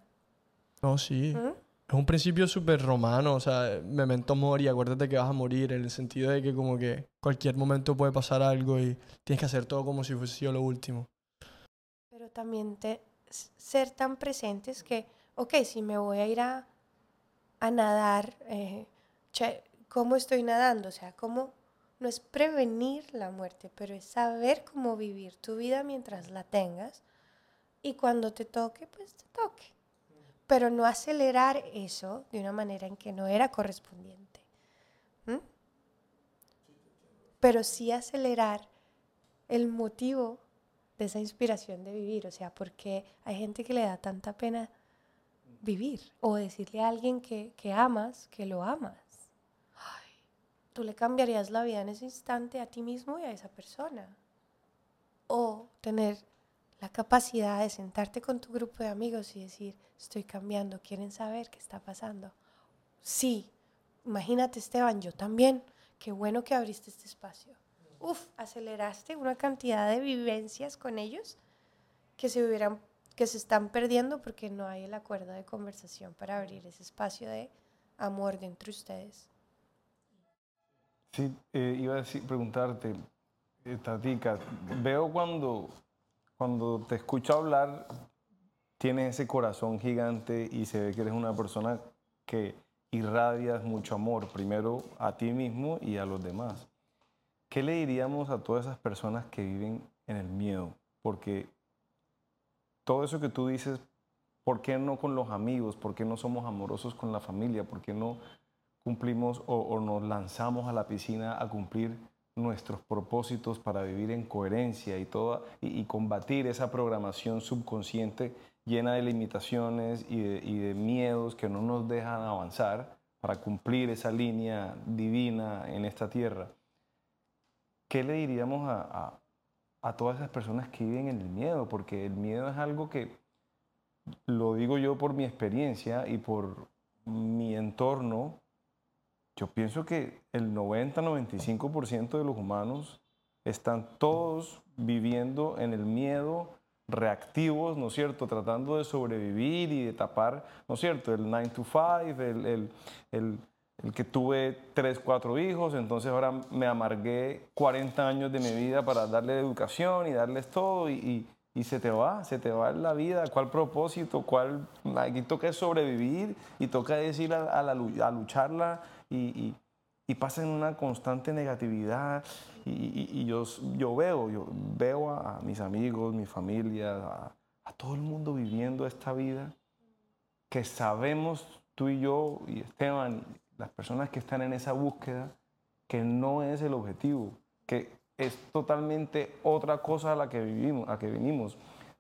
No, sí. ¿Mm? Es un principio súper romano, o sea, memento mori, acuérdate que vas a morir, en el sentido de que como que cualquier momento puede pasar algo y tienes que hacer todo como si fuese lo último. Pero también te, ser tan presentes que, ok, si me voy a ir a, a nadar, eh, ¿cómo estoy nadando? O sea, ¿cómo? No es prevenir la muerte, pero es saber cómo vivir tu vida mientras la tengas y cuando te toque, pues te toque. Pero no acelerar eso de una manera en que no era correspondiente. Pero sí acelerar el motivo de esa inspiración de vivir. O sea, porque hay gente que le da tanta pena vivir o decirle a alguien que, que amas, que lo amas. Ay, tú le cambiarías la vida en ese instante a ti mismo y a esa persona. O tener la capacidad de sentarte con tu grupo de amigos y decir, estoy cambiando, quieren saber qué está pasando. Sí, imagínate Esteban, yo también. Qué bueno que abriste este espacio. Uf, aceleraste una cantidad de vivencias con ellos que se hubieran que se están perdiendo porque no hay el acuerdo de conversación para abrir ese espacio de amor de entre ustedes. Sí, eh, iba a decir, preguntarte, eh, Tatica, veo cuando, cuando te escucho hablar, tienes ese corazón gigante y se ve que eres una persona que irradias mucho amor, primero a ti mismo y a los demás. ¿Qué le diríamos a todas esas personas que viven en el miedo? Porque todo eso que tú dices, ¿por qué no con los amigos? ¿Por qué no somos amorosos con la familia? ¿Por qué no cumplimos o, o nos lanzamos a la piscina a cumplir nuestros propósitos para vivir en coherencia y, toda, y, combatir esa programación subconsciente llena de limitaciones y de, miedos que no nos dejan avanzar para cumplir esa línea divina en esta tierra? ¿Qué le diríamos a, a todas esas personas que viven en el miedo? Porque el miedo es algo que, lo digo yo por mi experiencia y por mi entorno, yo pienso que el 90-95% de los humanos están todos viviendo en el miedo, reactivos, ¿no es cierto? Tratando de sobrevivir y de tapar, ¿no es cierto? El 9 to 5, el, el, el, el que tuve 3, 4 hijos, entonces ahora me amargué 40 años de mi vida para darle educación y darles todo y, y, y se te va, se te va la vida. ¿Cuál propósito? ¿Cuál? Aquí toca sobrevivir y toca decir a, a, la, a lucharla y, y, y pasa en una constante negatividad. Y, y, yo, yo veo, yo veo a, mis amigos, mi familia, a, a, todo el mundo viviendo esta vida que sabemos tú y yo y Esteban, las personas que están en esa búsqueda, que no es el objetivo, que es totalmente otra cosa a la que vivimos, a que venimos.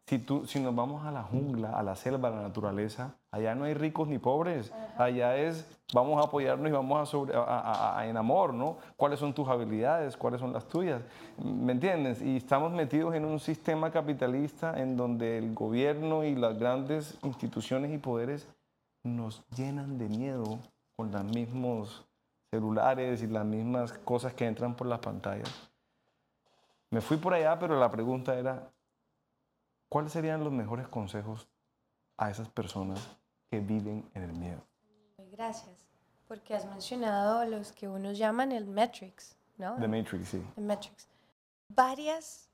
Si, tú, si nos vamos a la jungla, a la selva, a la naturaleza, allá no hay ricos ni pobres. Allá es, vamos a apoyarnos y vamos a, sobre, a, a, a, en amor, ¿no? ¿Cuáles son tus habilidades? ¿Cuáles son las tuyas? ¿Me entiendes? Y estamos metidos en un sistema capitalista en donde el gobierno y las grandes instituciones y poderes nos llenan de miedo con los mismos celulares y las mismas cosas que entran por las pantallas. Me fui por allá, pero la pregunta era, ¿cuáles serían los mejores consejos a esas personas que viven en el miedo? Gracias, porque has mencionado los que unos llaman el Matrix, ¿no? The Matrix, sí. The Matrix. Varias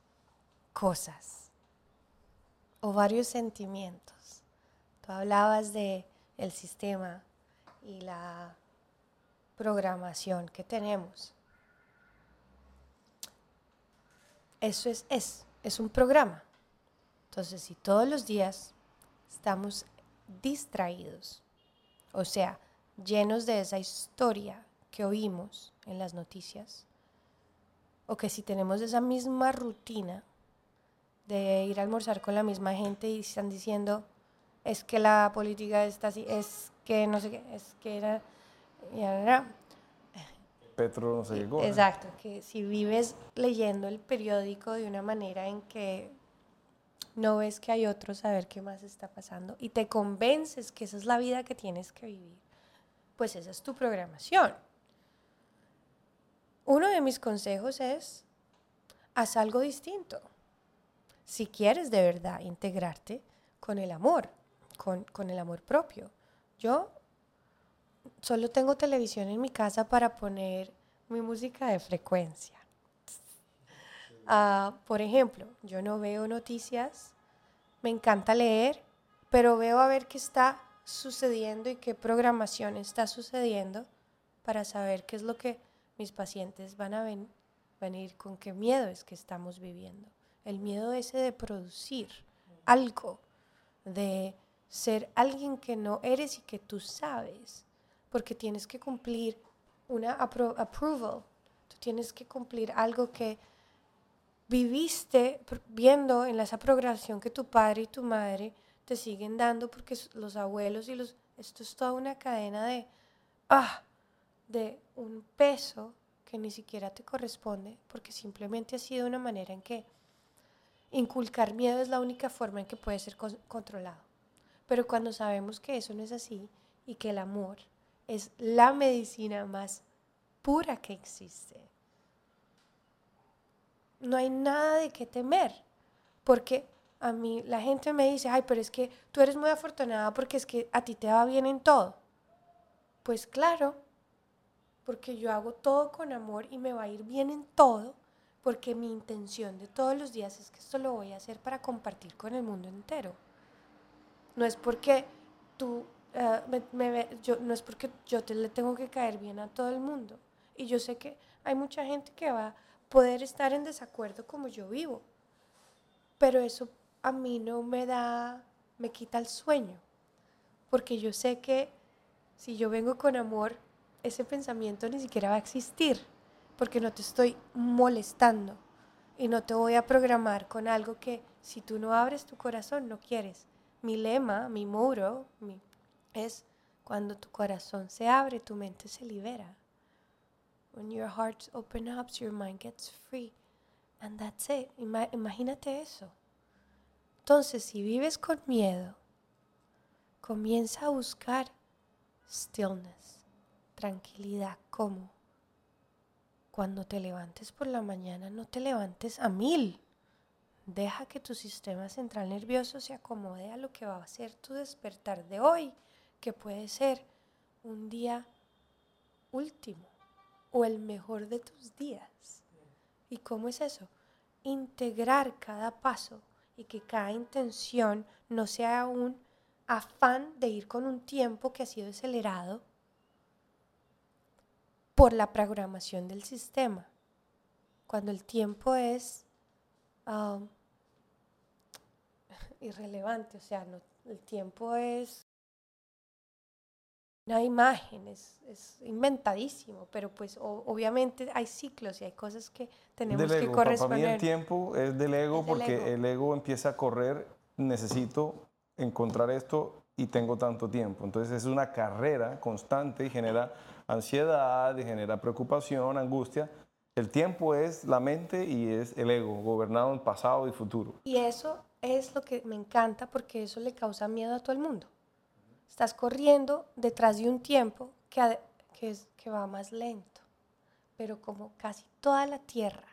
cosas o varios sentimientos. Tú hablabas de el sistema y la programación que tenemos. Eso es, es, es un programa. Entonces, si todos los días estamos distraídos, o sea, llenos de esa historia que oímos en las noticias, o que si tenemos esa misma rutina de ir a almorzar con la misma gente y están diciendo, es que la política está así, es que no sé qué, es que era, ya, ya, Petro no qué cosa. Exacto, que si vives leyendo el periódico de una manera en que no ves que hay otro saber qué más está pasando y te convences que esa es la vida que tienes que vivir, pues esa es tu programación. Uno de mis consejos es, haz algo distinto. Si quieres de verdad integrarte con el amor, con, con el amor propio. Yo solo tengo televisión en mi casa para poner mi música de frecuencia. Ah, por ejemplo, yo no veo noticias, me encanta leer, pero veo a ver qué está sucediendo y qué programación está sucediendo para saber qué es lo que mis pacientes van a ven- venir, con qué miedo es que estamos viviendo. El miedo ese de producir algo, de ser alguien que no eres y que tú sabes, porque tienes que cumplir una apro- approval, tú tienes que cumplir algo que viviste viendo en esa programación que tu padre y tu madre te siguen dando porque los abuelos y los esto es toda una cadena de ah de un peso que ni siquiera te corresponde porque simplemente ha sido una manera en que inculcar miedo es la única forma en que puede ser con- controlado. Pero cuando sabemos que eso no es así y que el amor es la medicina más pura que existe, no hay nada de qué temer. Porque a mí la gente me dice, ay, pero es que tú eres muy afortunada porque es que a ti te va bien en todo. Pues claro, porque yo hago todo con amor y me va a ir bien en todo, porque mi intención de todos los días es que esto lo voy a hacer para compartir con el mundo entero. No es porque tú, eh, me- me yo, no es porque yo te le tengo que caer bien a todo el mundo. Y yo sé que hay mucha gente que va poder estar en desacuerdo como yo vivo, pero eso a mí no me da, me quita el sueño, porque yo sé que si yo vengo con amor, ese pensamiento ni siquiera va a existir, porque no te estoy molestando y no te voy a programar con algo que si tú no abres tu corazón no quieres. Mi lema, mi muro, es cuando tu corazón se abre, tu mente se libera. When your heart opens up, your mind gets free. And that's it. Ima- imagínate eso. Entonces, si vives con miedo, comienza a buscar stillness, tranquilidad. ¿Cómo? Cuando te levantes por la mañana, no te levantes a mil. Deja que tu sistema central nervioso se acomode a lo que va a ser tu despertar de hoy, que puede ser un día último o el mejor de tus días. ¿Y cómo es eso? Integrar cada paso y que cada intención no sea un afán de ir con un tiempo que ha sido acelerado por la programación del sistema. Cuando el tiempo es um, irrelevante, o sea, el tiempo es una imagen, es, es inventadísimo, pero pues o- obviamente hay ciclos y hay cosas que tenemos del que ego. Pa- Para mí el corresponder. tiempo es del ego Es del porque ego. el ego empieza a correr, necesito encontrar esto y tengo tanto tiempo. Entonces es una carrera constante y genera ansiedad, y genera preocupación, angustia. El tiempo es la mente y es el ego, gobernado en pasado y futuro. Y eso es lo que me encanta porque eso le causa miedo a todo el mundo. Estás corriendo detrás de un tiempo que, es- que va más lento, pero como casi toda la Tierra,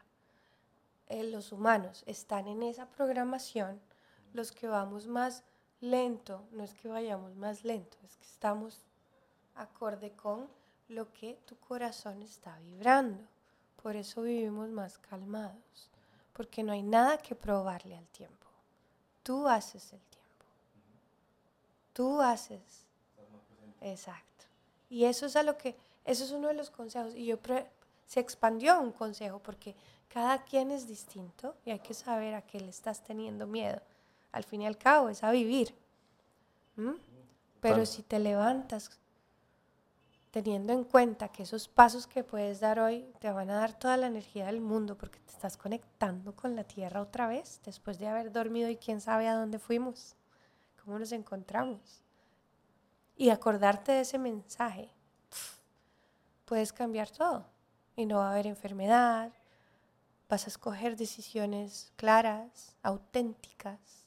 eh, los humanos están en esa programación, los que vamos más lento, no es que vayamos más lento, es que estamos acorde con lo que tu corazón está vibrando. Por eso vivimos más calmados, porque no hay nada que probarle al tiempo. Tú haces el tiempo. Tú haces. Exacto. Y eso es a lo que, eso es uno de los consejos. Y yo pre- se expandió a un consejo porque cada quien es distinto y hay que saber a qué le estás teniendo miedo. Al fin y al cabo es a vivir. ¿m? Pero Claro. si te levantas teniendo en cuenta que esos pasos que puedes dar hoy te van a dar toda la energía del mundo porque te estás conectando con la tierra otra vez después de haber dormido y quién sabe a dónde fuimos, cómo nos encontramos. Y acordarte de ese mensaje, puedes cambiar todo. y no va a haber enfermedad. Vas a escoger decisiones claras, auténticas.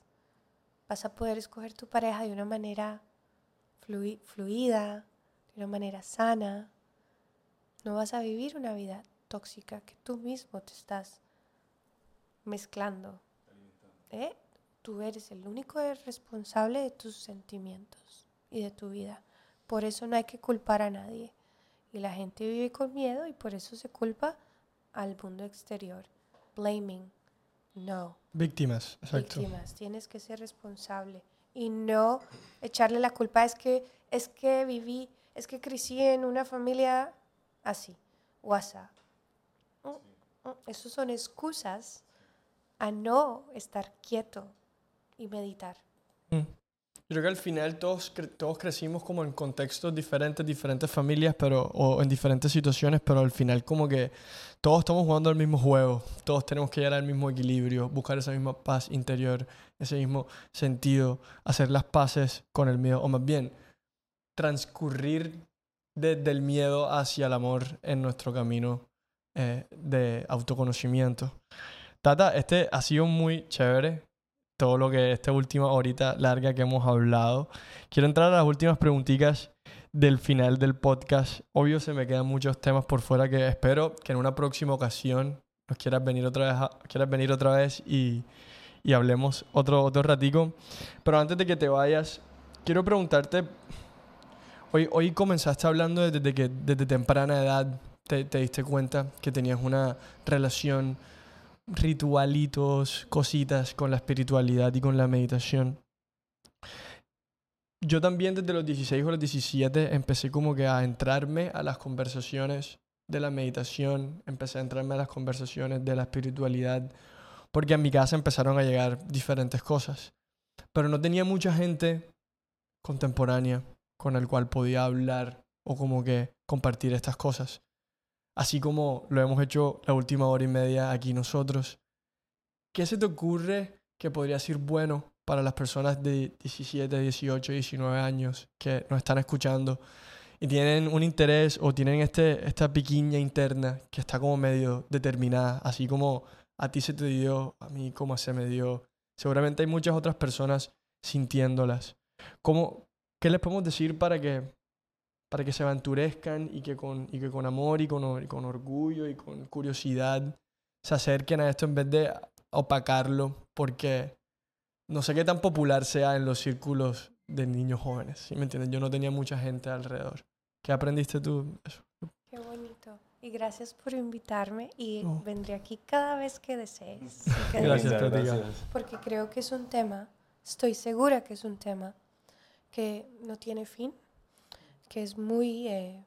Vas a poder escoger tu pareja de una manera fluida, de una manera sana. No vas a vivir una vida tóxica que tú mismo te estás mezclando. ¿Eh? Tú eres el único responsable de tus sentimientos y de tu vida. Por eso no hay que culpar a nadie. Y la gente vive con miedo y por eso se culpa al mundo exterior. Blaming. No. Víctimas, exacto. Víctimas. Tienes que ser responsable y no echarle la culpa. Es que, es que viví, es que crecí en una familia así, así. Mm, mm, Esas son excusas a no estar quieto y meditar. Mm. Creo que al final todos, todos crecimos como en contextos diferentes, diferentes familias, pero, o en diferentes situaciones, pero al final como que todos estamos jugando al mismo juego, todos tenemos que llegar al mismo equilibrio, buscar esa misma paz interior, ese mismo sentido, hacer las paces con el miedo, o más bien, transcurrir desde el miedo hacia el amor en nuestro camino eh, de autoconocimiento. Tata, este ha sido muy chévere todo lo que esta última horita larga que hemos hablado. Quiero entrar a las últimas preguntitas del final del podcast. Obvio se me quedan muchos temas por fuera que espero que en una próxima ocasión nos quieras venir otra vez, quieras venir otra vez y, y hablemos otro, otro ratico. Pero antes de que te vayas, quiero preguntarte, hoy, hoy comenzaste hablando desde que desde temprana edad te, te diste cuenta que tenías una relación ritualitos, cositas con la espiritualidad y con la meditación. Yo también desde los 16 o los 17 empecé como que a entrarme a las conversaciones de la meditación, empecé a entrarme a las conversaciones de la espiritualidad, porque en mi casa empezaron a llegar diferentes cosas. Pero no tenía mucha gente contemporánea con el cual podía hablar o como que compartir estas cosas así como lo hemos hecho la última hora y media aquí nosotros. ¿Qué se te ocurre que podría ser bueno para las personas de 17, 18, 19 años que nos están escuchando y tienen un interés o tienen este, esta piquiña interna que está como medio determinada, así como a ti se te dio, a mí como se me dio? Seguramente hay muchas otras personas sintiéndolas. ¿Cómo, ¿Qué les podemos decir para que para que se aventurezcan y que con, y que con amor y con, con orgullo y con curiosidad se acerquen a esto en vez de opacarlo, porque no sé qué tan popular sea en los círculos de niños jóvenes, ¿sí me entienden? Yo no tenía mucha gente alrededor. ¿Qué aprendiste tú? Qué bonito. Y gracias por invitarme y vendré aquí cada vez que desees. gracias, gracias. Porque creo que es un tema, estoy segura que es un tema que no tiene fin que es muy eh,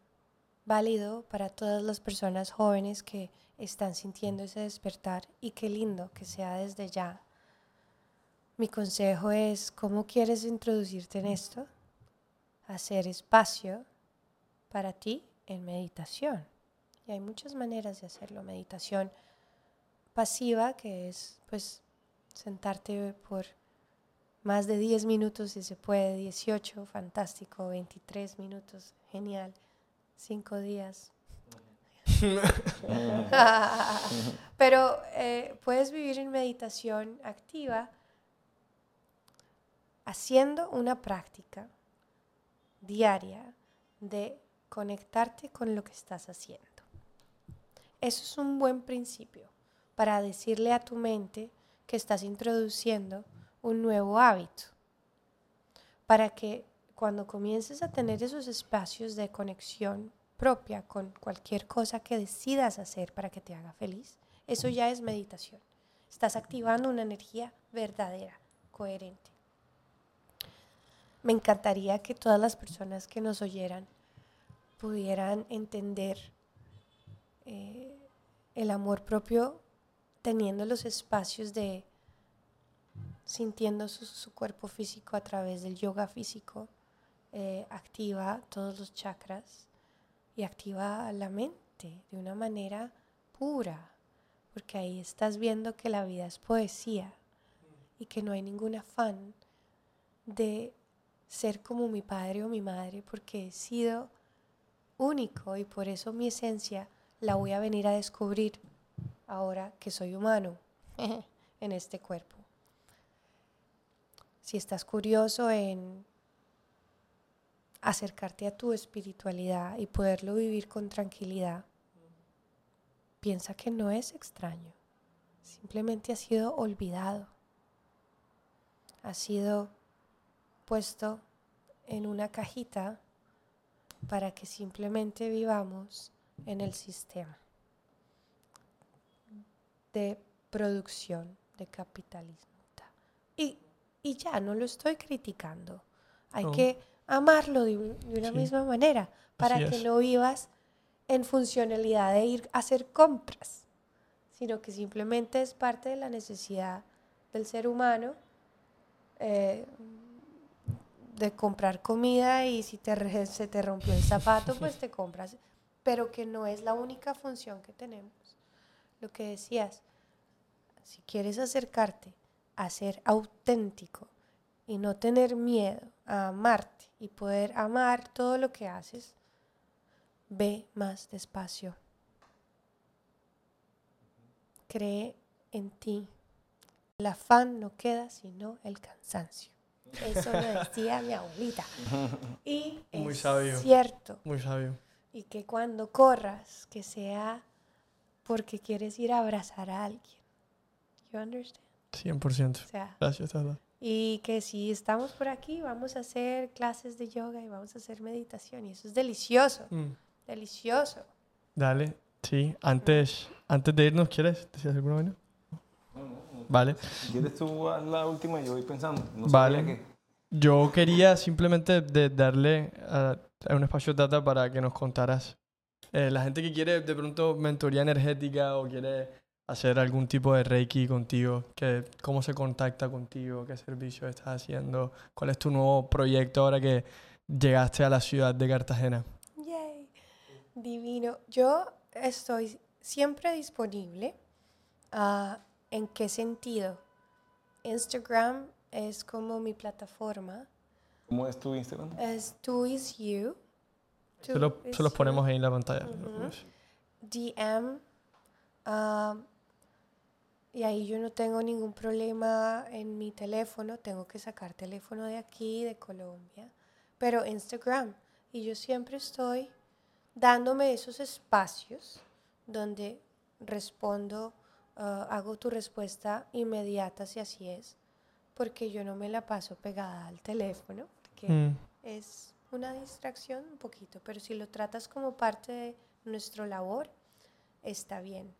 válido para todas las personas jóvenes que están sintiendo ese despertar y qué lindo que sea desde ya. Mi consejo es, ¿cómo quieres introducirte en esto? Hacer espacio para ti en meditación. Y hay muchas maneras de hacerlo. Meditación pasiva, que es pues sentarte por más de 10 minutos si se puede, 18, fantástico, 23 minutos, genial, 5 días. Pero eh, puedes vivir en meditación activa haciendo una práctica diaria de conectarte con lo que estás haciendo. Eso es un buen principio para decirle a tu mente que estás introduciendo un nuevo hábito, para que cuando comiences a tener esos espacios de conexión propia con cualquier cosa que decidas hacer para que te haga feliz, eso ya es meditación. Estás activando una energía verdadera, coherente. Me encantaría que todas las personas que nos oyeran pudieran entender eh, el amor propio teniendo los espacios de sintiendo su, cuerpo físico a través del yoga físico, eh, activa todos los chakras y activa la mente de una manera pura, porque ahí estás viendo que la vida es poesía y que no hay ningún afán de ser como mi padre o mi madre, porque he sido único y por eso mi esencia la voy a venir a descubrir ahora que soy humano en este cuerpo. Si estás curioso en acercarte a tu espiritualidad y poderlo vivir con tranquilidad, piensa que no es extraño, simplemente ha sido olvidado, ha sido puesto en una cajita para que simplemente vivamos en el sistema de producción de capitalismo. Y, ya, no lo estoy criticando. Hay No. que amarlo de, un- de una Sí. misma manera para Así que es. no vivas en funcionalidad de ir a hacer compras, sino que simplemente es parte de la necesidad del ser humano eh, de comprar comida y si te, se te rompió el zapato, pues te compras, pero que no es la única función que tenemos. Lo que decías, si quieres acercarte a ser auténtico y no tener miedo a amarte y poder amar todo lo que haces, ve más despacio. Cree en ti. El afán no queda sino el cansancio. Eso lo decía mi abuelita. Y Muy es sabio. cierto. Muy sabio. Y que cuando corras, que sea porque quieres ir a abrazar a alguien. You understand? 100%. O sea, Gracias, Tata. y que si estamos por aquí, vamos a hacer clases de yoga y vamos a hacer meditación. Y eso es delicioso, Mm. delicioso. Dale, sí. Antes, antes de irnos, ¿quieres decir alguna vaina? Vale. Si quieres tú haz la última y yo voy pensando. No Vale. que- Yo quería simplemente de- darle a, a un espacio Tata para que nos contaras. eh, la gente que quiere de pronto mentoría energética o quiere hacer algún tipo de reiki contigo, que, cómo se contacta contigo, qué servicio estás haciendo, cuál es tu nuevo proyecto ahora que llegaste a la ciudad de Cartagena. Yay. Divino. Yo estoy siempre disponible. Ah, ¿En qué sentido? Instagram es como mi plataforma. ¿Cómo es tu Instagram? Es Two is You. Se, Two lo- is se los You. ponemos ahí en la pantalla. Ujú. DM. ah, y ahí yo no tengo ningún problema en mi teléfono. Tengo que sacar teléfono de aquí, de Colombia. Pero Instagram. Y yo siempre estoy dándome esos espacios donde respondo, ah, hago tu respuesta inmediata si así es. Porque yo no me la paso pegada al teléfono. Porque Mm, es una distracción un poquito, pero si lo tratas como parte de nuestra labor, está bien.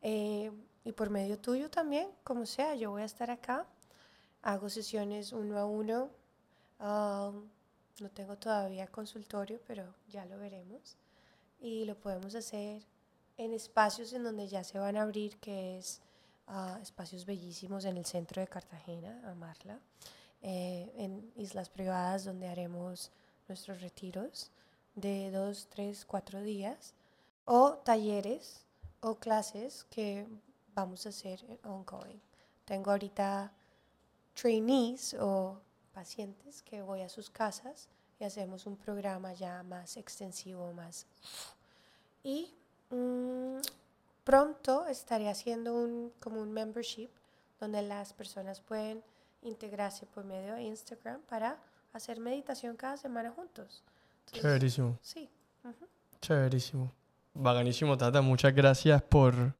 Eh, y por medio tuyo también, como sea, yo voy a estar acá, hago sesiones uno a uno, um, no tengo todavía consultorio, pero ya lo veremos. Y lo podemos hacer en espacios en donde ya se van a abrir, que es ah, espacios bellísimos en el centro de Cartagena, amarla eh, en islas privadas donde haremos nuestros retiros de dos, tres, cuatro días, o talleres o clases que vamos a hacer en ongoing. Tengo ahorita trainees o pacientes que voy a sus casas y hacemos un programa ya más extensivo, más... Y mm, pronto estaré haciendo un, como un membership donde las personas pueden integrarse por medio de Instagram para hacer meditación cada semana juntos. Entonces, chéverísimo. Sí. Chéverísimo. Bacanísimo, Tata. Muchas gracias por,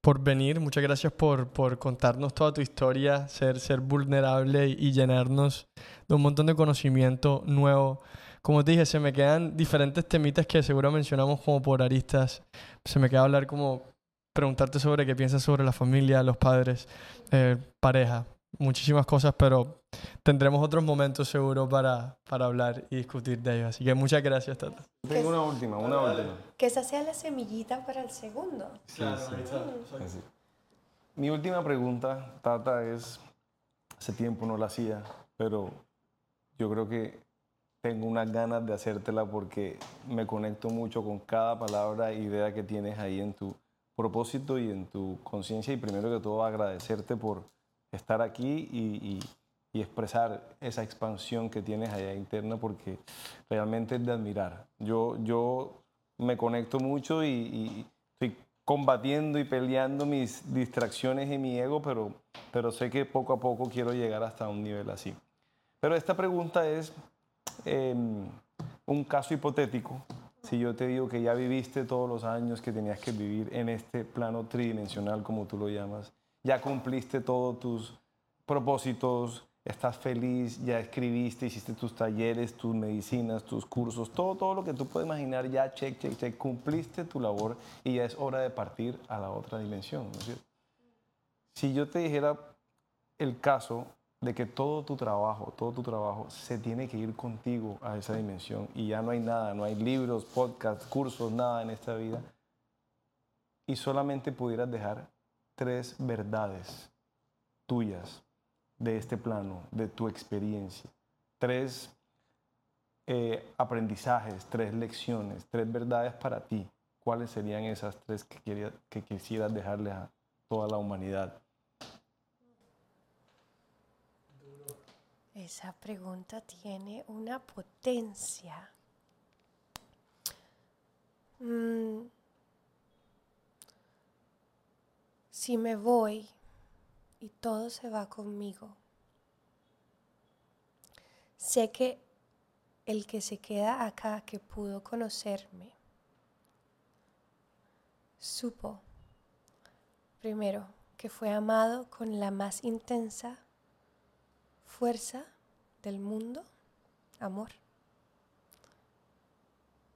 por venir. Muchas gracias por, por contarnos toda tu historia, ser, ser vulnerable y, llenarnos de un montón de conocimiento nuevo. Como te dije, se me quedan diferentes temitas que seguro mencionamos como por aristas. Se me queda hablar como preguntarte sobre qué piensas sobre la familia, los padres, eh, pareja, muchísimas cosas, pero tendremos otros momentos seguro para, para hablar y discutir de ellos. Así que muchas gracias, Tata. Tengo una última, una última. Que esa sea la semillita para el segundo. Sí, sí. Así. Mi última pregunta, Tata, es, hace tiempo no la hacía, pero yo creo que tengo unas ganas de hacértela porque me conecto mucho con cada palabra e idea que tienes ahí en tu propósito y en tu conciencia y primero que todo agradecerte por estar aquí y, y- y expresar esa expansión que tienes allá interna porque realmente es de admirar. Yo, yo me conecto mucho y, y- combatiendo y peleando mis distracciones y mi ego, pero, pero sé que poco a poco quiero llegar hasta un nivel así. Pero esta pregunta es em, un caso hipotético. Si yo te digo que ya viviste todos los años que tenías que vivir en este plano tridimensional, como tú lo llamas, ya cumpliste todos tus propósitos, estás feliz, ya escribiste, hiciste tus talleres, tus medicinas, tus cursos, todo, todo lo que tú puedes imaginar, ya check, check, check, cumpliste tu labor y ya es hora de partir a la otra dimensión. ¿no es cierto? Si yo te dijera el caso de que todo tu trabajo, todo tu trabajo se tiene que ir contigo a esa dimensión y ya no hay nada, no hay libros, podcasts, cursos, nada en esta vida, y solamente pudieras dejar tres verdades tuyas de este plano, de tu experiencia. Tres eh, aprendizajes, tres lecciones, tres verdades para ti. ¿Cuáles serían esas tres que, que quisieras dejarle a toda la humanidad? Esa pregunta tiene una potencia. Mm. Si me voy y todo se va conmigo. Sé que el que se queda acá, que pudo conocerme, supo, primero, que fue amado con la más intensa fuerza del mundo, amor,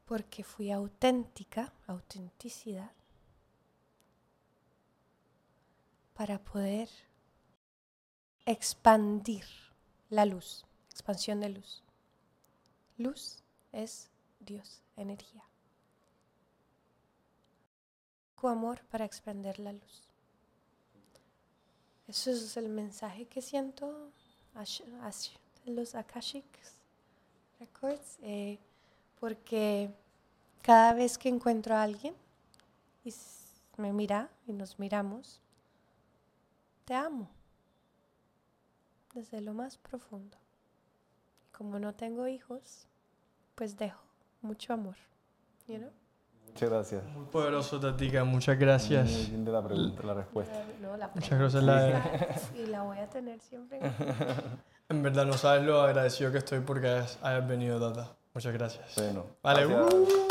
porque fui auténtica, autenticidad, para poder expandir la luz, expansión de luz. Luz es Dios, energía. Amor para expandir la luz. Eso es el mensaje que siento los Akashic Records, eh, porque cada vez que encuentro a alguien y me mira y nos miramos, te amo desde lo más profundo. Y como no tengo hijos, pues dejo mucho amor. Muchas gracias. Muy poderoso, Tatica. Muchas gracias. Muy bien de la pregunta, la respuesta. Muchas gracias. La... Y la voy a tener siempre. en verdad, no sabes lo agradecido que estoy porque hayas venido, Tata. Muchas gracias. Bueno. Vale. Uh.